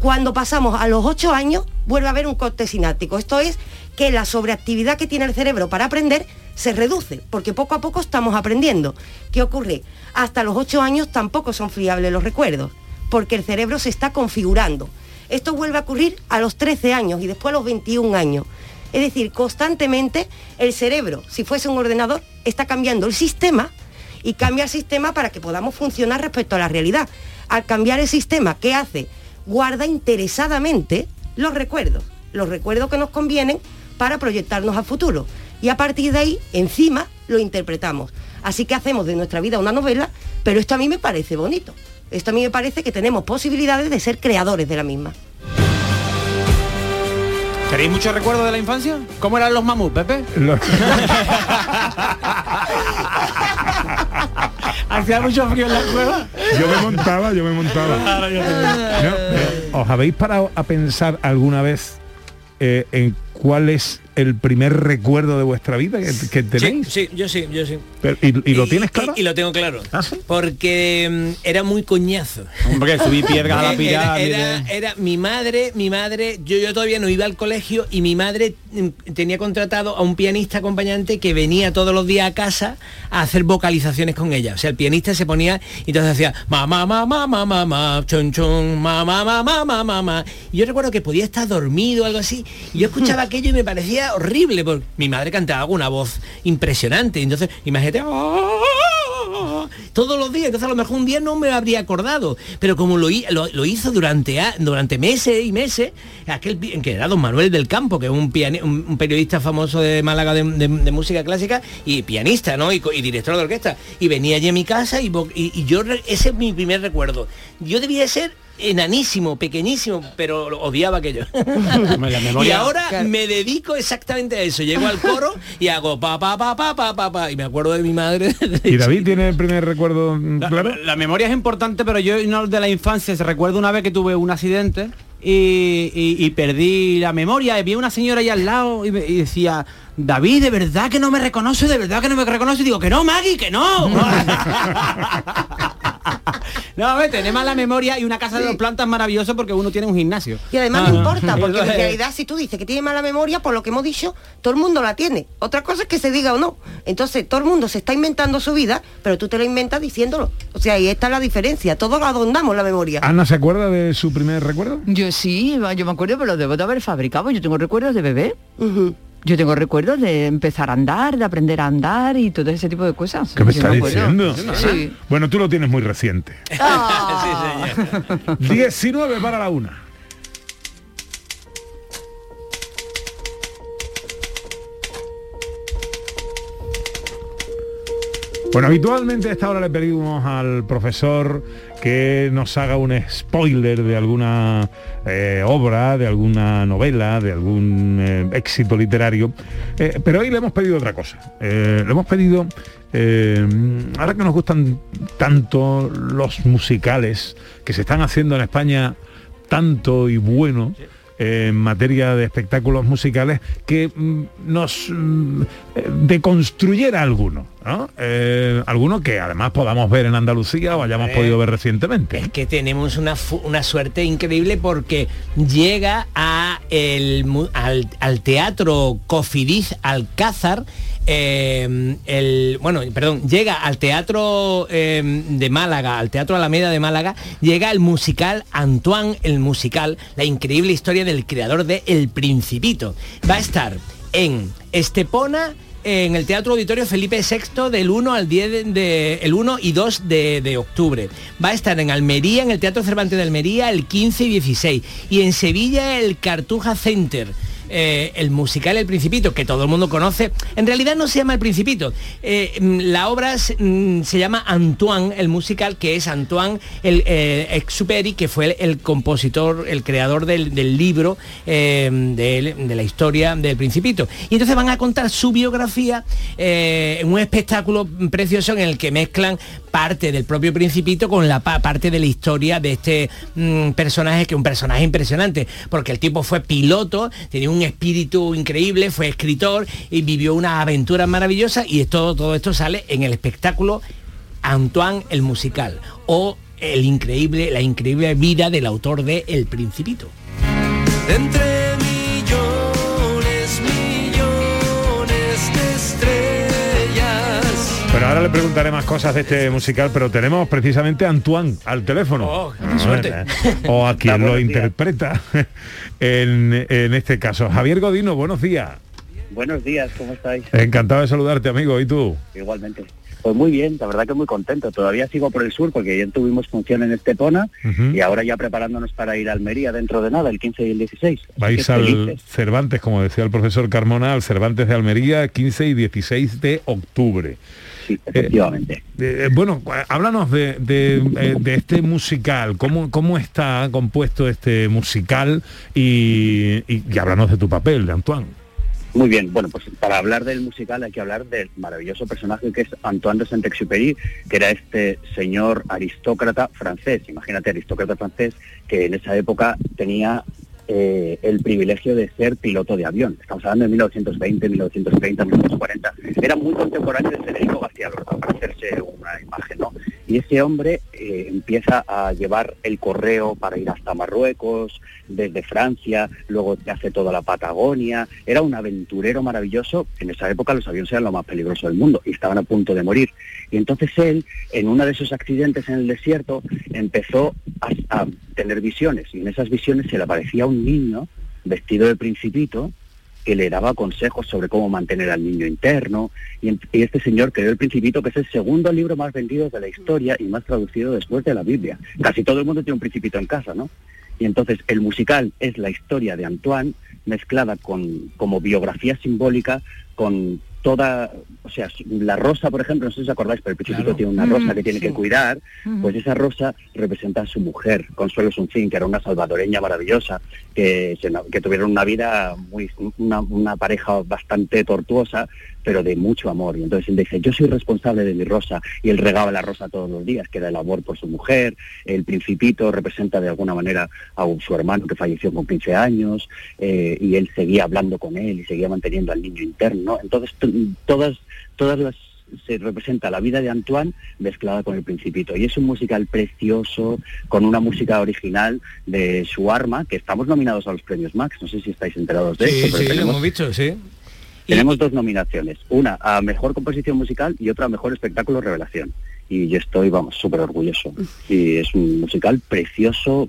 Cuando pasamos a los 8 años, vuelve a haber un corte sináptico. Esto es que la sobreactividad que tiene el cerebro para aprender se reduce, porque poco a poco estamos aprendiendo. ¿Qué ocurre? Hasta los 8 años tampoco son fiables los recuerdos, porque el cerebro se está configurando. Esto vuelve a ocurrir a los 13 años y después a los 21 años. Es decir, constantemente el cerebro, si fuese un ordenador, está cambiando el sistema y cambia el sistema para que podamos funcionar respecto a la realidad. Al cambiar el sistema, ¿qué hace? Guarda interesadamente los recuerdos, los recuerdos que nos convienen para proyectarnos al futuro. Y a partir de ahí, encima, lo interpretamos. Así que hacemos de nuestra vida una novela, pero esto a mí me parece bonito. Esto a mí me parece que tenemos posibilidades de ser creadores de la misma. ¿Tenéis muchos recuerdos de la infancia? ¿Cómo eran los mamuts, Pepe? ¿Hacía mucho frío en la cueva? Yo me montaba, yo me montaba. No, pero, ¿Os habéis parado a pensar alguna vez eh, en cuál es el primer recuerdo de vuestra vida que, que tenéis? Sí, sí, yo sí, yo sí. Pero, ¿y, y lo tienes claro? Y, y lo tengo claro. Porque mm, era muy coñazo. Hombre, subí piedras a la Eh, pirámide. Era, era- era mi madre, mi madre, yo, yo todavía no iba al colegio y mi madre mm, tenía contratado a un pianista acompañante que venía todos los días a casa a hacer vocalizaciones con ella. O sea, el pianista se ponía y entonces hacía mamá, mamá, mamá, mamá, chon, chon, mamá, mamá, mamá, mamá. Y yo recuerdo que podía estar dormido o algo así. Y yo escuchaba aquello y me parecía horrible porque mi madre cantaba con una voz impresionante. Entonces, imagínate, todos los días, entonces a lo mejor un día no me habría acordado, pero como lo, hi- lo- lo hizo durante, durante meses y meses, aquel que era don Manuel del Campo, que es un, periodista famoso de Málaga de, música clásica y pianista, ¿no? Y, director de orquesta, y venía allí a mi casa y, y- yo, ese es mi primer recuerdo. Yo debía ser enanísimo, pequeñísimo, pero lo odiaba aquello. y ahora Claro. me dedico exactamente a eso. Llego al coro y hago pa pa pa pa pa pa pa y me acuerdo de mi madre. ¿Y David tiene el primer recuerdo claro? La memoria es importante, pero yo no de la infancia. Se recuerdo una vez que tuve un accidente y, y- y perdí la memoria. Y vi una señora ahí al lado y, me- y decía, David, de verdad que no me reconoce, de verdad que no me reconoce. Y digo, que no, Maggie, que no. no, a ver, tenés mala memoria y una casa de dos plantas maravilloso porque uno tiene un gimnasio. Y además Ah, no importa, porque en realidad si tú dices que tiene mala memoria, por lo que hemos dicho, todo el mundo la tiene. Otra cosa es que se diga o no. Entonces todo el mundo se está inventando su vida, pero tú te la inventas diciéndolo. O sea, ahí está la diferencia. Todos adondamos la memoria. Ana se acuerda de su primer recuerdo? Yo sí, yo me acuerdo, pero lo debo de haber fabricado. Yo tengo recuerdos de bebé. Yo tengo recuerdos de empezar a andar, de aprender a andar y todo ese tipo de cosas. ¿Qué me Yo está acuerdo. diciendo? Sí. Bueno, tú lo tienes muy reciente. Ah. 19 para la una. Bueno, habitualmente a esta hora le pedimos al profesor que nos haga un spoiler de alguna eh, obra, de alguna novela, de algún eh, éxito literario. Eh, pero hoy le hemos pedido otra cosa. Le hemos pedido, ahora que nos gustan tanto los musicales que se están haciendo en España tanto y bueno, en materia de espectáculos musicales que mm, nos mm, deconstruyera alguno, ¿no? Eh, alguno que además podamos ver en Andalucía o hayamos Eh, podido ver recientemente. que tenemos una, una suerte increíble porque llega a el, mu- al, al teatro Cofidis Alcázar eh, el bueno perdón llega al teatro eh, de Málaga al teatro Alameda de Málaga llega el musical Antoine el musical la increíble historia del creador de El Principito va a estar en Estepona en el Teatro Auditorio Felipe VI del 1 al 10 de, de- el 1 y 2 de, de octubre. Va a estar en Almería, en el Teatro Cervantes de Almería, el 15 y 16. Y en Sevilla, el Cartuja Center. Eh, el musical El Principito, que todo el mundo conoce, en realidad no se llama El Principito. Eh, mm, la obra se, mm, se llama Antoine, el musical, que es Antoine el, eh, Exupéry, que fue el, compositor, el creador del, del libro eh, de, la historia del Principito. Y entonces van a contar su biografía en un espectáculo precioso en el que mezclan parte del propio Principito con la pa- parte de la historia de este mm, personaje, que es un personaje impresionante, porque el tipo fue piloto, tenía un espíritu increíble, fue escritor y vivió una aventura maravillosa y esto, todo esto sale en el espectáculo Antoine el musical o el increíble, la increíble vida del autor de El Principito. Entre ahora le preguntaré más cosas de este musical, pero tenemos precisamente a Antoine al teléfono. Oh, qué suerte. eh, O a quien lo interpreta en, en este caso. Javier Godino, buenos días. Buenos días, ¿cómo estáis? Encantado de saludarte, amigo. ¿Y tú? Igualmente. Pues muy bien, la verdad que muy contento. Todavía sigo por el sur porque ayer tuvimos función en Estepona Ujú. y ahora ya preparándonos para ir a Almería dentro de nada, el 15 y el 16. Así Vais al felices. Cervantes, como decía el profesor Carmona, al Cervantes de Almería, 15 y 16 de octubre. Sí, efectivamente. Eh, eh, bueno, háblanos de, de, eh, de este musical, ¿Cómo, cómo está compuesto este musical y, y, y háblanos de tu papel, de Antoine. Muy bien, bueno, pues para hablar del musical hay que hablar del maravilloso personaje que es Antoine de Saint-Exupéry, que era este señor aristócrata francés. Imagínate, aristócrata francés que en esa época tenía eh, el privilegio de ser piloto de avión. Estamos hablando de 1920, 1930, 1940. Era muy contemporáneo de Federico García Lorca, para hacerse una imagen, ¿no? Y ese hombre eh, empieza a llevar el correo para ir hasta Marruecos, desde Francia, luego hace toda la Patagonia. Era un aventurero maravilloso. En esa época los aviones eran lo más peligroso del mundo y estaban a punto de morir. Y entonces él, en uno de esos accidentes en el desierto, empezó a, a tener visiones. Y en esas visiones se le aparecía un niño vestido de principito que le daba consejos sobre cómo mantener al niño interno. Y, este señor creó El Principito, que es el segundo libro más vendido de la historia y más traducido después de la Biblia. Casi todo el mundo tiene un Principito en casa, ¿no? Y entonces el musical es la historia de Antoine mezclada con como biografía simbólica con toda, o sea, la rosa, por ejemplo, no sé si os acordáis, pero el Principito Claro. tiene una rosa que tiene sí. que cuidar, pues esa rosa representa a su mujer, Consuelo Sunfín, que era una salvadoreña maravillosa, que, que tuvieron una vida muy, una, una pareja bastante tortuosa, pero de mucho amor. Y entonces él dice, yo soy responsable de mi rosa, y él regaba la rosa todos los días, que era el amor por su mujer, el principito representa de alguna manera a su hermano que falleció con 15 años, eh, y él seguía hablando con él y seguía manteniendo al niño interno. ¿no? Entonces todas, todas las se representa la vida de Antoine mezclada con el Principito. Y es un musical precioso, con una música original de su arma, que estamos nominados a los premios Max. No sé si estáis enterados de Sí, esto. pero sí, lo tenemos, hemos visto, sí. tenemos dos nominaciones. Una a Mejor Composición Musical y otra a Mejor Espectáculo Revelación. Y yo estoy, vamos, súper orgulloso. Y es un musical precioso.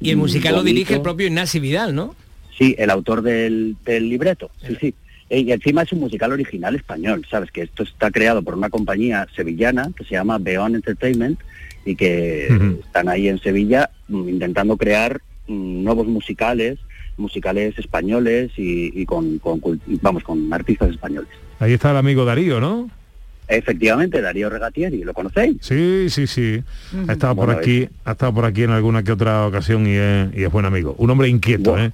Y el musical lo dirige el propio Ignacio Vidal, ¿no? Sí, el autor del, del libreto, sí, sí. Eh, Y encima es un musical original español, ¿sabes? Que esto está creado por una compañía sevillana que se llama Beyond Entertainment y que están ahí en Sevilla mm, intentando crear mm, nuevos musicales, musicales españoles y, y con, vamos, con artistas españoles. Ahí está el amigo Darío, ¿no? Efectivamente, Darío Regatieri, ¿lo conocéis? Sí, sí, sí. Ha estado por aquí, ha estado por aquí en alguna que otra ocasión y es, y es buen amigo. Un hombre inquieto, ¿eh?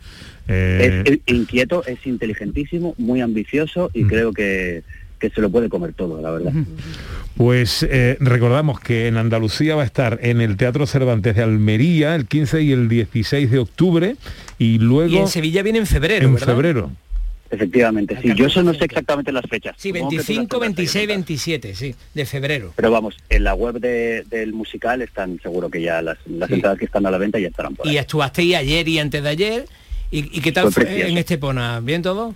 Eh, Es, es inquieto, es inteligentísimo, muy ambicioso y creo que, que se lo puede comer todo, la verdad. Pues eh, recordamos que en Andalucía va a estar en el Teatro Cervantes de Almería el 15 y el 16 de octubre y luego Y en Sevilla viene en febrero, en ¿verdad? febrero. Efectivamente, sí. Yo eso no sé exactamente las fechas. Sí, Supongo que tú las 25, tendrás ahí 26, 27, sí, de febrero. Pero vamos, en la web de- del musical están seguro que ya las, las entradas que están a la venta ya estarán por ahí. Y ayer y antes de ayer. ¿Y, y qué tal Fue en Estepona? ¿Bien todo?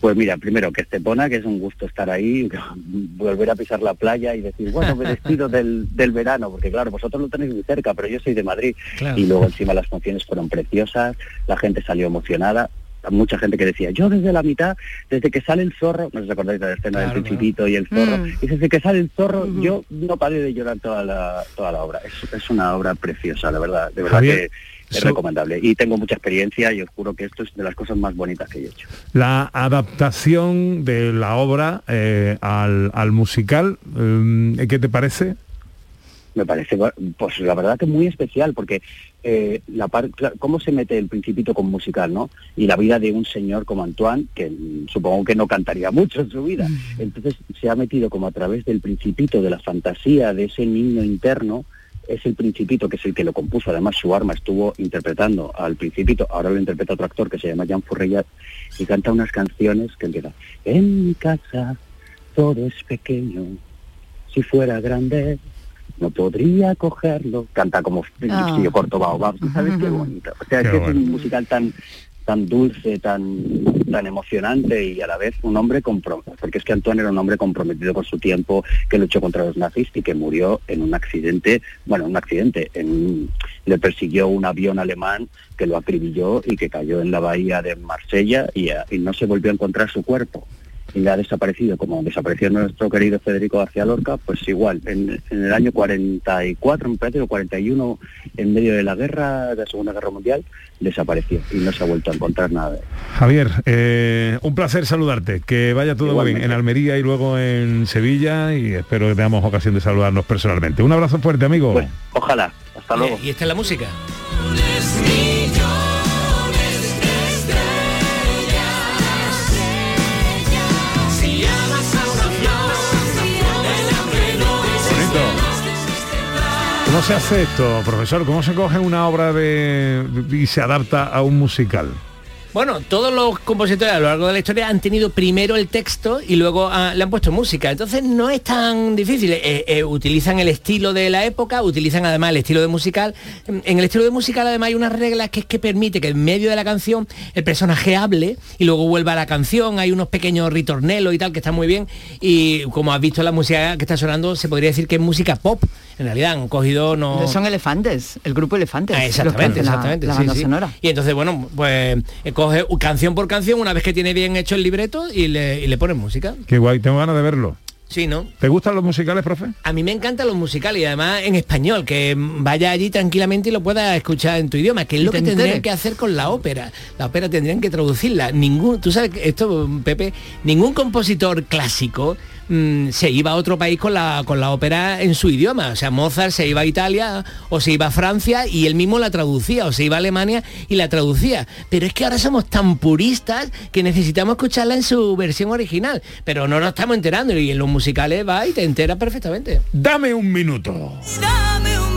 Pues mira, primero que Estepona, que es un gusto estar ahí, volver a pisar la playa y decir, bueno, me despido del, del verano, porque claro, vosotros lo tenéis muy cerca, pero yo soy de Madrid. Claro. Y luego encima las funciones fueron preciosas, la gente salió emocionada. Mucha gente que decía, yo desde la mitad, desde que sale el zorro, no os acordáis de la escena Claro, del principito y el zorro, Mm. y desde que sale el zorro, yo no paré de llorar toda la, toda la obra. Es, es una obra preciosa, la verdad, de verdad Javier, que es so- recomendable. Y tengo mucha experiencia y os juro que esto es de las cosas más bonitas que he hecho. La adaptación de la obra eh, al, al musical, eh, ¿qué te parece? Me parece, pues la verdad que muy especial, porque eh, la par- cómo se mete el principito con musical, ¿no? Y la vida de un señor como Antoine, que mm, supongo que no cantaría mucho en su vida. Entonces se ha metido como a través del principito, de la fantasía, de ese niño interno, es el principito que es el que lo compuso. Además su arma estuvo interpretando al principito, ahora lo interpreta otro actor que se llama Jean Furrellat, y canta unas canciones que empiezan, en mi casa todo es pequeño, si fuera grande no podría cogerlo. Canta como si yo corto baobab, ¿sabes qué bonito? O sea, es Qué que es bueno. un musical tan tan dulce, tan tan emocionante y a la vez un hombre comprometido, porque es que Antoine era un hombre comprometido con su tiempo, que luchó contra los nazis y que murió en un accidente, bueno, un accidente, en, le persiguió un avión alemán que lo acribilló y que cayó en la bahía de Marsella y, y no se volvió a encontrar su cuerpo y ha desaparecido, como desapareció nuestro querido Federico García Lorca, pues igual, en, en el año 44, me parece, o 41, en medio de la guerra, de la Segunda Guerra Mundial, desapareció y no se ha vuelto a encontrar nada de él. Javier, eh, un placer saludarte, que vaya todo muy bien en Almería y luego en Sevilla y espero que tengamos ocasión de saludarnos personalmente. Un abrazo fuerte, amigo. Ojalá, hasta luego. Y esta es la música. ¿Cómo se hace esto, profesor? ¿Cómo se coge una obra de y se adapta a un musical? Bueno, todos los compositores a lo largo de la historia han tenido primero el texto y luego ah, le han puesto música. Entonces no es tan difícil. Eh, eh, utilizan el estilo de la época, utilizan además el estilo de musical. En el estilo de musical además hay unas reglas que es que permite que en medio de la canción el personaje hable y luego vuelva a la canción. Hay unos pequeños ritornelos y tal que están muy bien. Y como has visto la música que está sonando, se podría decir que es música pop. En realidad han cogido no. Son elefantes, el grupo Elefantes. Ah, exactamente, la- exactamente. La, banda sí. sonora. Y entonces, bueno, pues eh, coge canción por canción una vez que tiene bien hecho el libreto y le, y le pones música. Qué guay, tengo ganas de verlo. Sí, ¿no? ¿Te gustan los musicales, profe? A mí me encantan los musicales y además en español, que vaya allí tranquilamente y lo pueda escuchar en tu idioma, que es lo te que tendrían que hacer con la ópera. La ópera tendrían que traducirla. Ningún, tú sabes que esto, Pepe, ningún compositor clásico mm, se iba a otro país con la, con la ópera en su idioma. O sea, Mozart se iba a Italia o se iba a Francia y él mismo la traducía, o se iba a Alemania y la traducía. Pero es que ahora somos tan puristas que necesitamos escucharla en su versión original. Pero no nos estamos enterando y en los musicales va y te enteras perfectamente. Dame un minuto. Dame un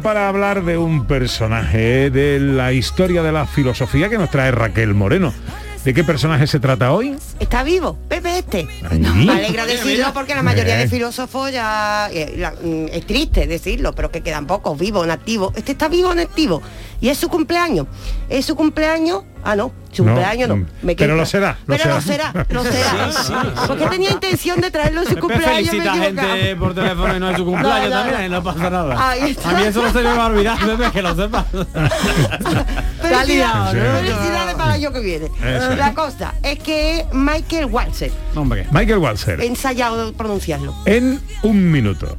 para hablar de un personaje de la historia de la filosofía que nos trae Raquel Moreno. ¿De qué personaje se trata hoy? ¿Está vivo? Pepe este. Me alegra decirlo porque la mayoría Eh. de filósofos ya eh, mm, es triste decirlo, pero que quedan pocos vivos, en activo. Este está vivo en activo. Y es su cumpleaños. Es su cumpleaños. Ah, no, su No, cumpleaños no. mm, Me pero lo será, lo pero lo será. será, lo será. Sí, sí, porque tenía intención de traerlo en su cumpleaños. me felicita equivocado. gente por teléfono y no es su cumpleaños No, no, también, no pasa nada. Ahí está. A mí eso no se me va a olvidar, Pepe, que lo sepas. Felicidades, felicidades para el año que viene. Eso. La cosa es que Michael Walzer, Hombre. Michael Walzer. he ensayado pronunciarlo. En un minuto.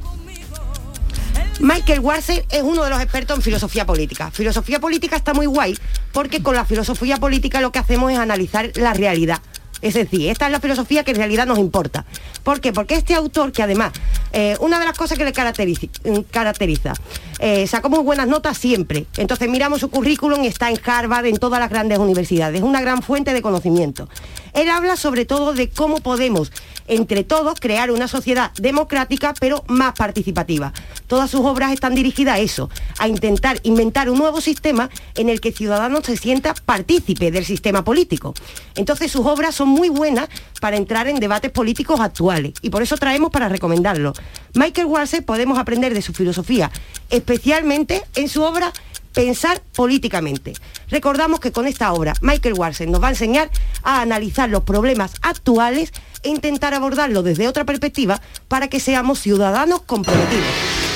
Michael Walzer es uno de los expertos en filosofía política. Filosofía política está muy guay porque con la filosofía política lo que hacemos es analizar la realidad. Es decir, esta es la filosofía que en realidad nos importa. ¿Por qué? Porque este autor, que además, eh, una de las cosas que le caracteriza, caracteriza eh, sacó muy buenas notas siempre. Entonces miramos su currículum y está en Harvard, en todas las grandes universidades. Es una gran fuente de conocimiento. Él habla sobre todo de cómo podemos, entre todos, crear una sociedad democrática, pero más participativa. Todas sus obras están dirigidas a eso, a intentar inventar un nuevo sistema en el que el ciudadano se sienta partícipe del sistema político. Entonces sus obras son muy buenas para entrar en debates políticos actuales y por eso traemos para recomendarlo. Michael Walzer podemos aprender de su filosofía, especialmente en su obra Pensar políticamente. Recordamos que con esta obra Michael Walzer nos va a enseñar a analizar los problemas actuales e intentar abordarlos desde otra perspectiva para que seamos ciudadanos comprometidos.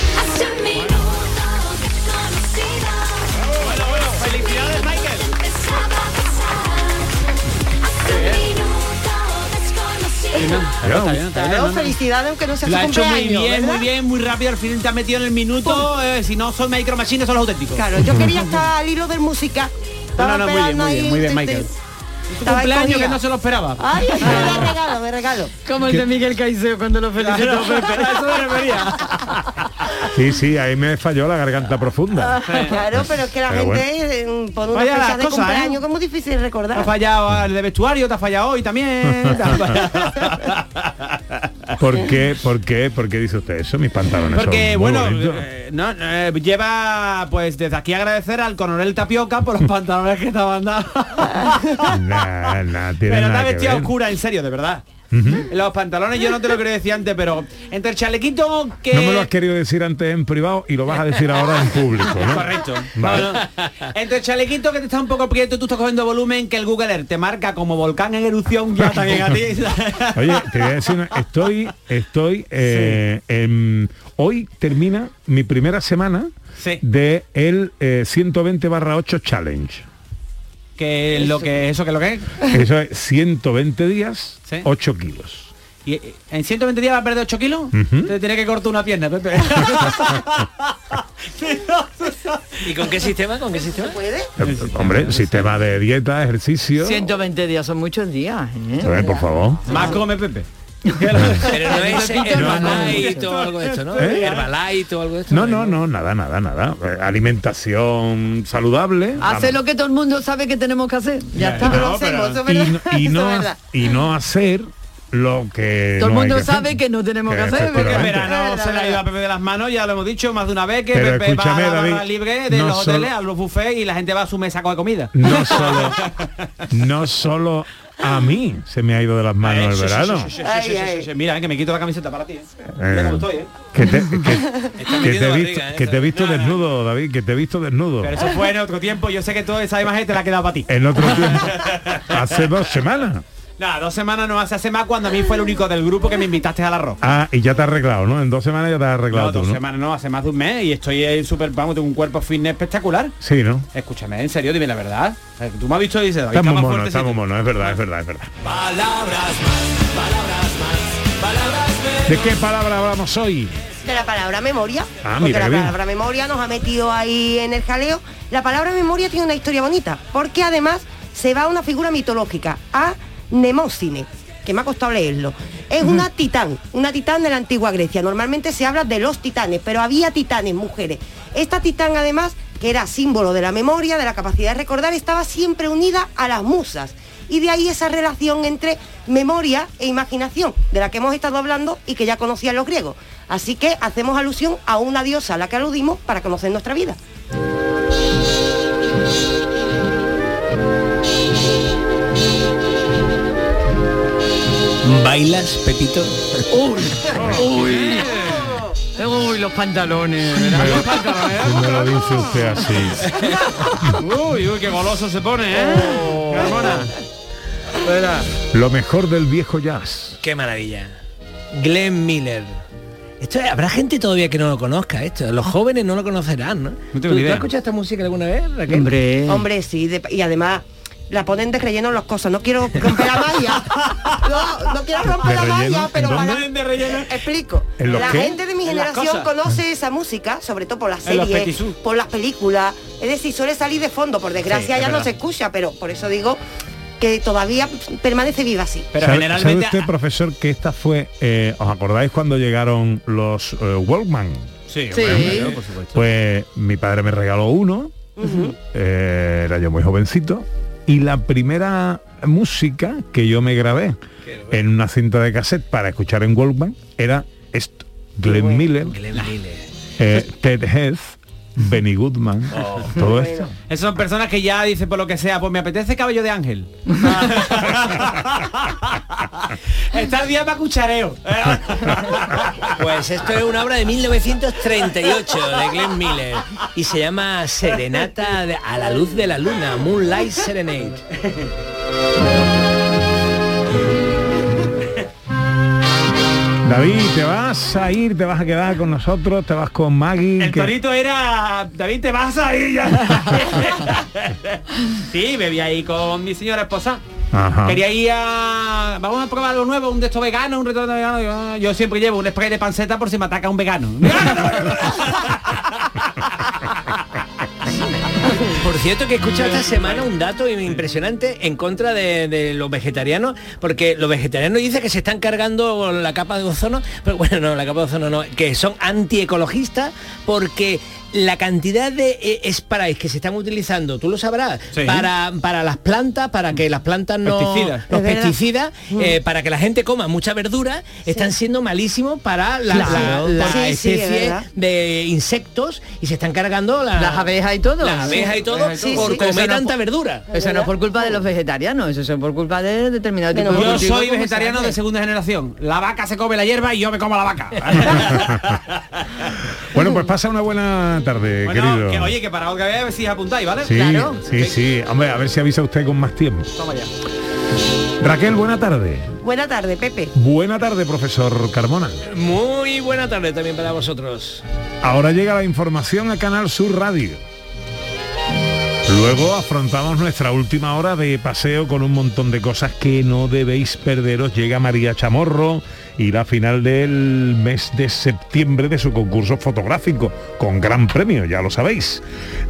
Claro, felicidades aunque no sea Lo su ha hecho muy bien, ¿verdad? muy bien, muy rápido. Al final te ha metido en el minuto. eh, si no son micro machines, son los auténticos. Claro, yo quería estar al hilo del música. No, no, no, muy bien, muy bien, muy bien, Michael. Tu cumpleaños que no se lo esperaba. Ay, me regalo, me regalo. Como el de Miguel Caicedo cuando lo felicitó Claro, eso me refería. Sí, sí, ahí me falló la garganta profunda. Claro, pero es que la Pero gente eh, pone una Vaya fecha de cosas, cumpleaños ¿eh? que es muy difícil recordar. Te ha fallado el de vestuario, te ha fallado hoy también. Te ha ¿Por qué, por qué, por qué dice usted eso? Mis pantalones Porque son muy bueno, eh, no, eh, lleva pues desde aquí agradecer al coronel Tapioca por los pantalones que estaban dando. Nah, nah, tiene Pero que vestida ver. oscura, en serio, de verdad. Los pantalones yo no te lo quería decir antes, pero entre el chalequito que... No me lo has querido decir antes en privado y lo vas a decir ahora en público, ¿no? Correcto. Vale. No, no. Entre el chalequito que te está un poco prieto, tú estás cogiendo volumen, que el Google Earth te marca como volcán en erupción, ya también a ti. Oye, te voy a decir, una- estoy, estoy, eh, en- hoy termina mi primera semana Sí. de el eh, 120 barra 8 challenge. Que lo que eso que lo que es. Eso es 120 días, Sí. 8 kilos. Y eh, en 120 días va a perder 8 kilos. Ujú. Te tiene que cortar una pierna, Pepe. ¿Y con qué sistema? ¿Con qué sistema? ¿Puede? Eh, Hombre, sistema de dieta, ejercicio. 120 días son muchos días. ¿eh? A ver, por favor. Más come Pepe. Pero no es no, no. Herbalife o algo de esto, ¿no? ¿Eh? Herbalife o algo de esto. No, no, no, nada, nada, nada. Eh, Alimentación saludable. Hace vamos. lo que todo el mundo sabe que tenemos que hacer. Ya está. Pero lo hacemos, eso es y, no- y no, y no hacer lo que Todo el no mundo que hacer. sabe que no tenemos que hacer, Porque el verano se le ha ido a Pepe de las manos, ya lo hemos dicho más de una vez, que Pero Pepe va a la barra David, libre de no los hoteles, a los buffets y la gente va a su mesa con comida. No solo, no solo a mí se me ha ido de las manos el verano. Ay, ay. Mira, eh, que me quito la camiseta para ti. eh. Eh, Mira cómo estoy, eh. que te, que- que metiendo te he barriga, visto, ¿eh? que te he visto desnudo, David, que te he visto desnudo. Pero eso fue en otro tiempo. Yo sé que toda esa imagen te la ha quedado para ti. En otro tiempo, hace dos semanas. Nada, dos semanas no hace hace más cuando a mí fue el único del grupo que me invitaste al arroz. Ah, y ya te has arreglado, ¿no? En dos semanas ya te has arreglado No, tú, dos ¿no? semanas no, hace más de un mes y estoy súper, vamos, tengo un cuerpo fitness espectacular. Sí, ¿no? Escúchame, en serio, dime la verdad. Tú me has visto y dices, David, Estamos más monos, estamos monos, es verdad, es verdad, es verdad. ¿De qué palabra hablamos hoy? de la palabra memoria. Ah, porque mira la bien. palabra memoria nos ha metido ahí en el jaleo. La palabra memoria tiene una historia bonita, porque además se va a una figura mitológica, a Nemósine, que me ha costado leerlo. Es una titán, una titán de la antigua Grecia. Normalmente se habla de los titanes, pero había titanes, mujeres. Esta titán además, que era símbolo de la memoria, de la capacidad de recordar, estaba siempre unida a las musas. Y de ahí esa relación entre memoria e imaginación, de la que hemos estado hablando y que ya conocían los griegos. Así que hacemos alusión a una diosa a la que aludimos para conocer nuestra vida. ¿Bailas, Pepito? Uy, uy. Uy, los pantalones. ¿verdad? Los pantalones. Si me lo dice usted así. Uy, uy, qué goloso se pone, ¿eh? Oh. Lo mejor del viejo jazz. Qué maravilla. Glenn Miller. Esto habrá gente todavía que no lo conozca esto. Los jóvenes no lo conocerán, ¿no? tengo ¿Tú, has escuchado esta música alguna vez, Raquel? Hombre. Hombre, sí, de- y además la ponen de relleno las cosas. No quiero romper la malla. No, no quiero romper ¿De la malla, pero ¿En dónde? para- De relleno. Explico. ¿En los la qué? gente de mi generación conoce esa música, sobre todo por las series, por las películas. Es decir, suele salir de fondo. Por desgracia es ya no se escucha, pero por eso digo que todavía permanece viva así. Pero ¿Sabe, generalmente... sabe usted, profesor, que esta fue... eh, ¿Os acordáis cuando llegaron los eh, Walkman? Sí, Sí. hombre, por supuesto. Pues mi padre me regaló uno, eh, era yo muy jovencito, y la primera música que yo me grabé en una cinta de cassette para escuchar en Walkman era esto, Glenn Miller, Glenn Miller. eh, Ted Heath, Benny Goodman, todo esto. Esas son personas que ya dicen por lo que sea, pues me apetece cabello de ángel. Está el día para cuchareo. Pues esto es una obra de 1938 de Glenn Miller y se llama Serenata a la luz de la luna, Moonlight Serenade. David, ¿te vas a ir? ¿Te vas a quedar con nosotros? ¿Te vas con Maggie? El ¿Qué? torito era, David, te vas a ir ya. sí, bebí ahí con mi señora esposa. Ajá. Quería ir a... Vamos a probar algo nuevo, un de estos veganos, un retorno vegano. Yo, yo siempre llevo un spray de panceta por si me ataca un vegano. Por cierto que he escuchado esta semana un dato impresionante en contra de, de los vegetarianos, porque los vegetarianos dicen que se están cargando la capa de ozono, pero bueno, no, la capa de ozono no, que son antiecologistas porque la cantidad de eh, sprays que se están utilizando, tú lo sabrás, Sí. para, para las plantas, para que las plantas no... Pesticidas. Los pesticidas, Mm. eh, para que la gente coma mucha verdura, están siendo malísimos para la, Claro. la- la Sí, sí, es especie de insectos y se están cargando la- Las abejas y todo. Las abejas y todo Sí, por sí. comer no tanta por- verdura. Eso no es por culpa de los vegetarianos, eso es por culpa de determinado tipo de Yo cultivo soy vegetariano de segunda generación. La vaca se come la hierba y yo me como la vaca. Bueno, pues pasa una buena tarde, Bueno, querido. que, oye, que para otra vez a ver si apuntáis, ¿vale? Sí, sí, sí. Hombre, a ver si avisa usted con más tiempo. Toma ya. Raquel, buena tarde. Buena tarde, Pepe. Buena tarde, profesor Carmona. Muy buena tarde también para vosotros. Ahora llega la información a Canal Sur Radio. Luego afrontamos nuestra última hora de paseo con un montón de cosas que no debéis perderos. Llega María Chamorro y la final del mes de septiembre de su concurso fotográfico con gran premio, ya lo sabéis.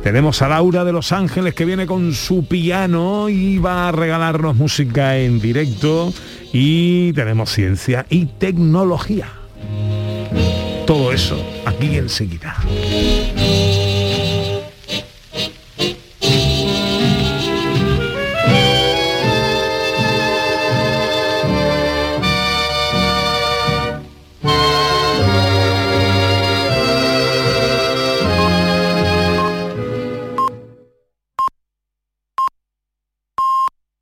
Tenemos a Laura de Los Ángeles que viene con su piano y va a regalarnos música en directo y tenemos ciencia y tecnología. Todo eso aquí enseguida.